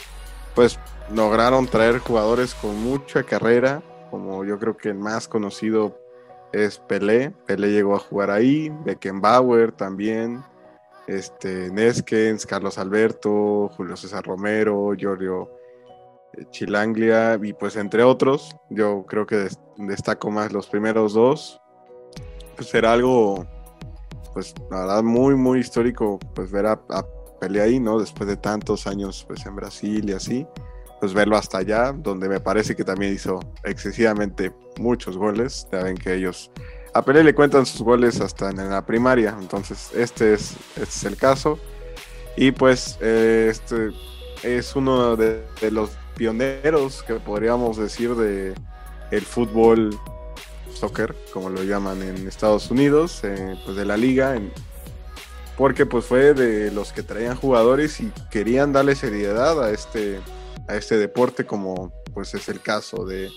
C: pues lograron traer jugadores con mucha carrera, como yo creo que el más conocido es Pelé. Pelé llegó a jugar ahí, Beckenbauer también, este, Neskens, Carlos Alberto, Julio César Romero, Giorgio eh, Chilanglia y pues entre otros, yo creo que destaco más los primeros dos. Pues era algo pues la verdad muy, muy histórico, pues ver a, a Pelé ahí, ¿no? Después de tantos años, pues en Brasil y así, pues verlo hasta allá, donde me parece que también hizo excesivamente muchos goles. Ya ven que ellos a Pelé le cuentan sus goles hasta en la primaria, entonces este es, este es el caso. Y pues eh, este es uno de, de, los pioneros que podríamos decir de el fútbol soccer, como lo llaman en Estados Unidos, eh, pues de la liga, porque pues fue de los que traían jugadores y querían darle seriedad a este, a este deporte, como pues es el caso de,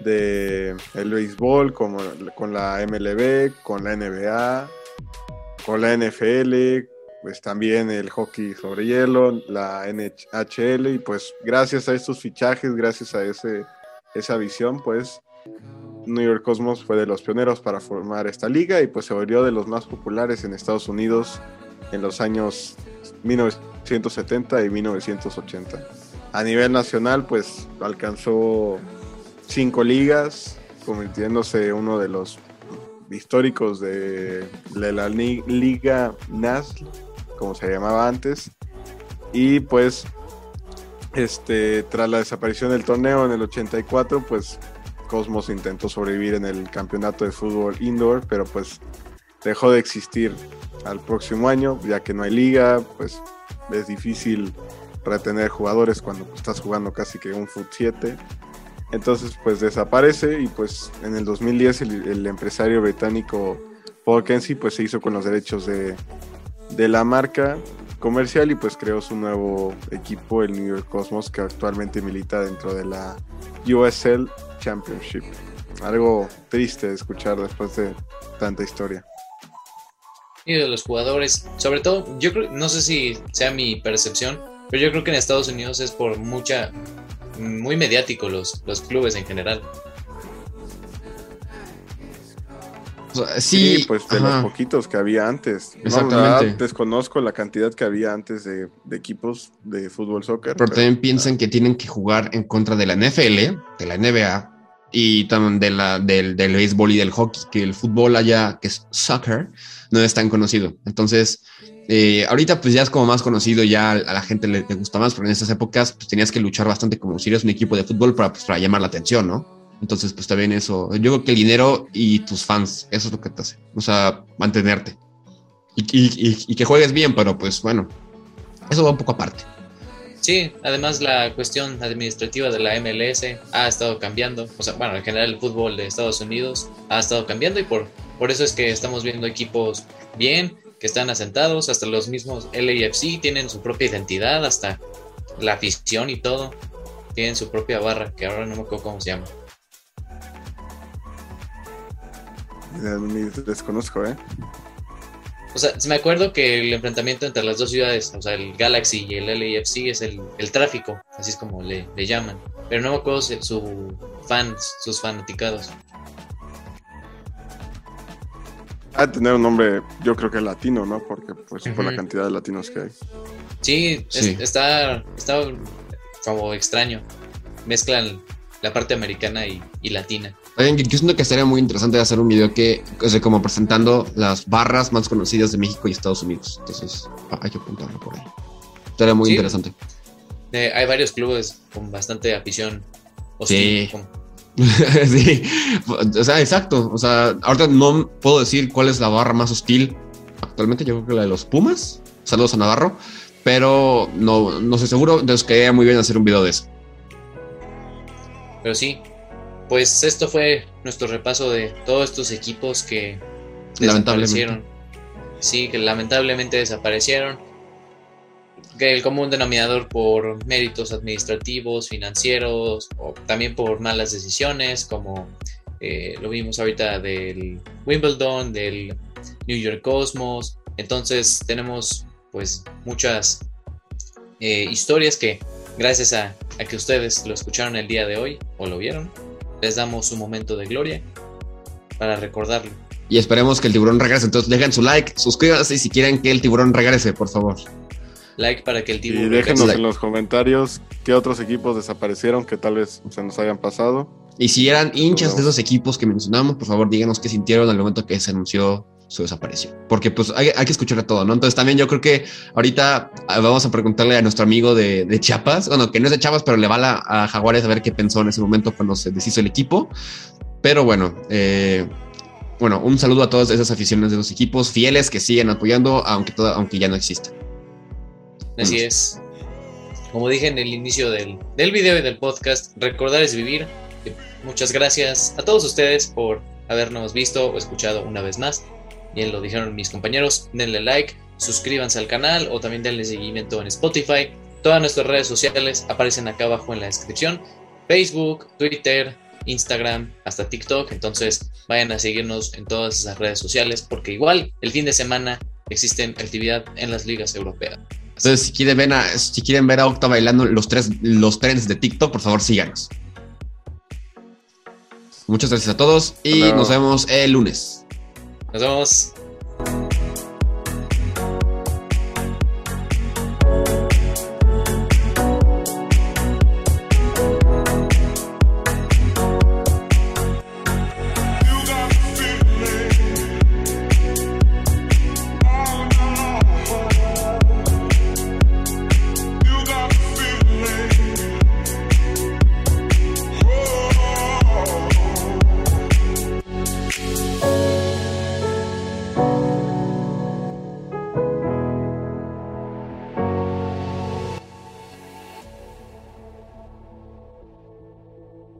C: de el béisbol, como con la MLB, con la NBA, con la NFL, pues también el hockey sobre hielo, la NHL y pues gracias a estos fichajes, gracias a ese, esa visión, pues New York Cosmos fue de los pioneros para formar esta liga y pues se volvió de los más populares en Estados Unidos en los años 1970 y 1980. A nivel nacional pues alcanzó cinco ligas, convirtiéndose uno de los históricos de, la Liga NASL, como se llamaba antes. Y pues, este, tras la desaparición del torneo en el 84, pues Cosmos intentó sobrevivir en el campeonato de fútbol indoor, pero pues dejó de existir al próximo año, ya que no hay liga, pues es difícil retener jugadores cuando estás jugando casi que un Foot 7. Entonces pues desaparece y pues en el 2010 el, empresario británico Paul Kenzie pues se hizo con los derechos de, de la marca comercial y pues creó su nuevo equipo, el New York Cosmos, que actualmente milita dentro de la USL Championship. Algo triste de escuchar después de tanta historia.
A: Y de los jugadores, sobre todo, yo creo, no sé si sea mi percepción, pero yo creo que en Estados Unidos es por mucha muy mediático los, los clubes en general.
C: Sí, pues de los poquitos que había antes. Exactamente. desconozco la cantidad que había antes de, equipos de fútbol soccer.
B: Pero, también piensan que tienen que jugar en contra de la NFL, de la NBA y también de la, del, del béisbol y del hockey, que el fútbol allá, que es soccer, no es tan conocido. Entonces, eh, ahorita pues ya es como más conocido, ya a la gente le, gusta más, pero en esas épocas pues tenías que luchar bastante como si eres un equipo de fútbol para, pues, para llamar la atención, ¿no? Entonces pues también eso, yo creo que el dinero y tus fans, eso es lo que te hace, o sea, mantenerte. Y, que juegues bien, pero pues bueno, eso va un poco aparte.
A: Sí, además la cuestión administrativa de la MLS ha estado cambiando. O sea, bueno, en general el fútbol de Estados Unidos ha estado cambiando y por, por eso es que estamos viendo equipos bien, que están asentados, hasta los mismos LAFC tienen su propia identidad, hasta la afición y todo, tienen su propia barra, que ahora no me acuerdo cómo se llama.
C: Desconozco, ¿eh?
A: O sea, me acuerdo que el enfrentamiento entre las dos ciudades, o sea, el Galaxy y el LAFC es el, tráfico, así es como le, llaman. Pero no me acuerdo su fans, sus fanaticados.
C: a tener un nombre, yo creo que latino, ¿no? Porque pues por la cantidad de latinos que hay.
A: Sí, está, está como extraño. Mezclan la parte americana y, latina.
B: Yo siento que sería muy interesante hacer un video que, o como presentando las barras más conocidas de México y Estados Unidos. Entonces, hay que apuntarlo por ahí. Sería muy interesante.
A: Eh, hay varios clubes con bastante afición. sí.
B: sí, o sea, exacto. O sea, ahorita no puedo decir cuál es la barra más hostil actualmente. Yo creo que la de los Pumas. Saludos a Navarro. Pero no, no sé seguro. Entonces quedaría muy bien hacer un video de eso.
A: Pero sí, pues esto fue nuestro repaso de todos estos equipos que desaparecieron. Sí, que lamentablemente desaparecieron el común denominador por méritos administrativos, financieros o también por malas decisiones, como eh, lo vimos ahorita del Wimbledon, del New York Cosmos. Entonces tenemos pues muchas eh, historias que gracias a, a, que ustedes lo escucharon el día de hoy o lo vieron, les damos un momento de gloria para recordarlo.
B: Y esperemos que el tiburón regrese. Entonces dejen su like, suscríbanse si quieren que el tiburón regrese, por favor
A: like para que el tiburón.
C: Y déjenos en los comentarios qué otros equipos desaparecieron que tal vez se nos hayan pasado.
B: Y si eran hinchas de esos equipos que mencionamos, por favor díganos qué sintieron al momento que se anunció su desaparición. Porque pues hay, que escuchar todo, ¿no? Entonces también yo creo que ahorita ah, vamos a preguntarle a nuestro amigo de, Chiapas, bueno, que no es de Chiapas, pero le va a, Jaguares a ver qué pensó en ese momento cuando se deshizo el equipo. Pero bueno, eh, bueno, un saludo a todas esas aficiones de los equipos fieles que siguen apoyando, aunque, aunque ya no existan.
A: Así es. Como dije en el inicio del, del video y del podcast, recordar es vivir. Muchas gracias a todos ustedes por habernos visto o escuchado una vez más. Bien lo dijeron mis compañeros, denle like, suscríbanse al canal o también denle seguimiento en Spotify. Todas nuestras redes sociales aparecen acá abajo en la descripción. Facebook, Twitter, Instagram, hasta TikTok. Entonces vayan a seguirnos en todas esas redes sociales porque igual el fin de semana existe actividad en las ligas europeas.
B: Entonces, si quieren, ver a, si quieren ver a Octa bailando los, tres, los trends de TikTok, por favor síganos. Muchas gracias a todos y nos vemos el lunes.
A: ありがとうございます。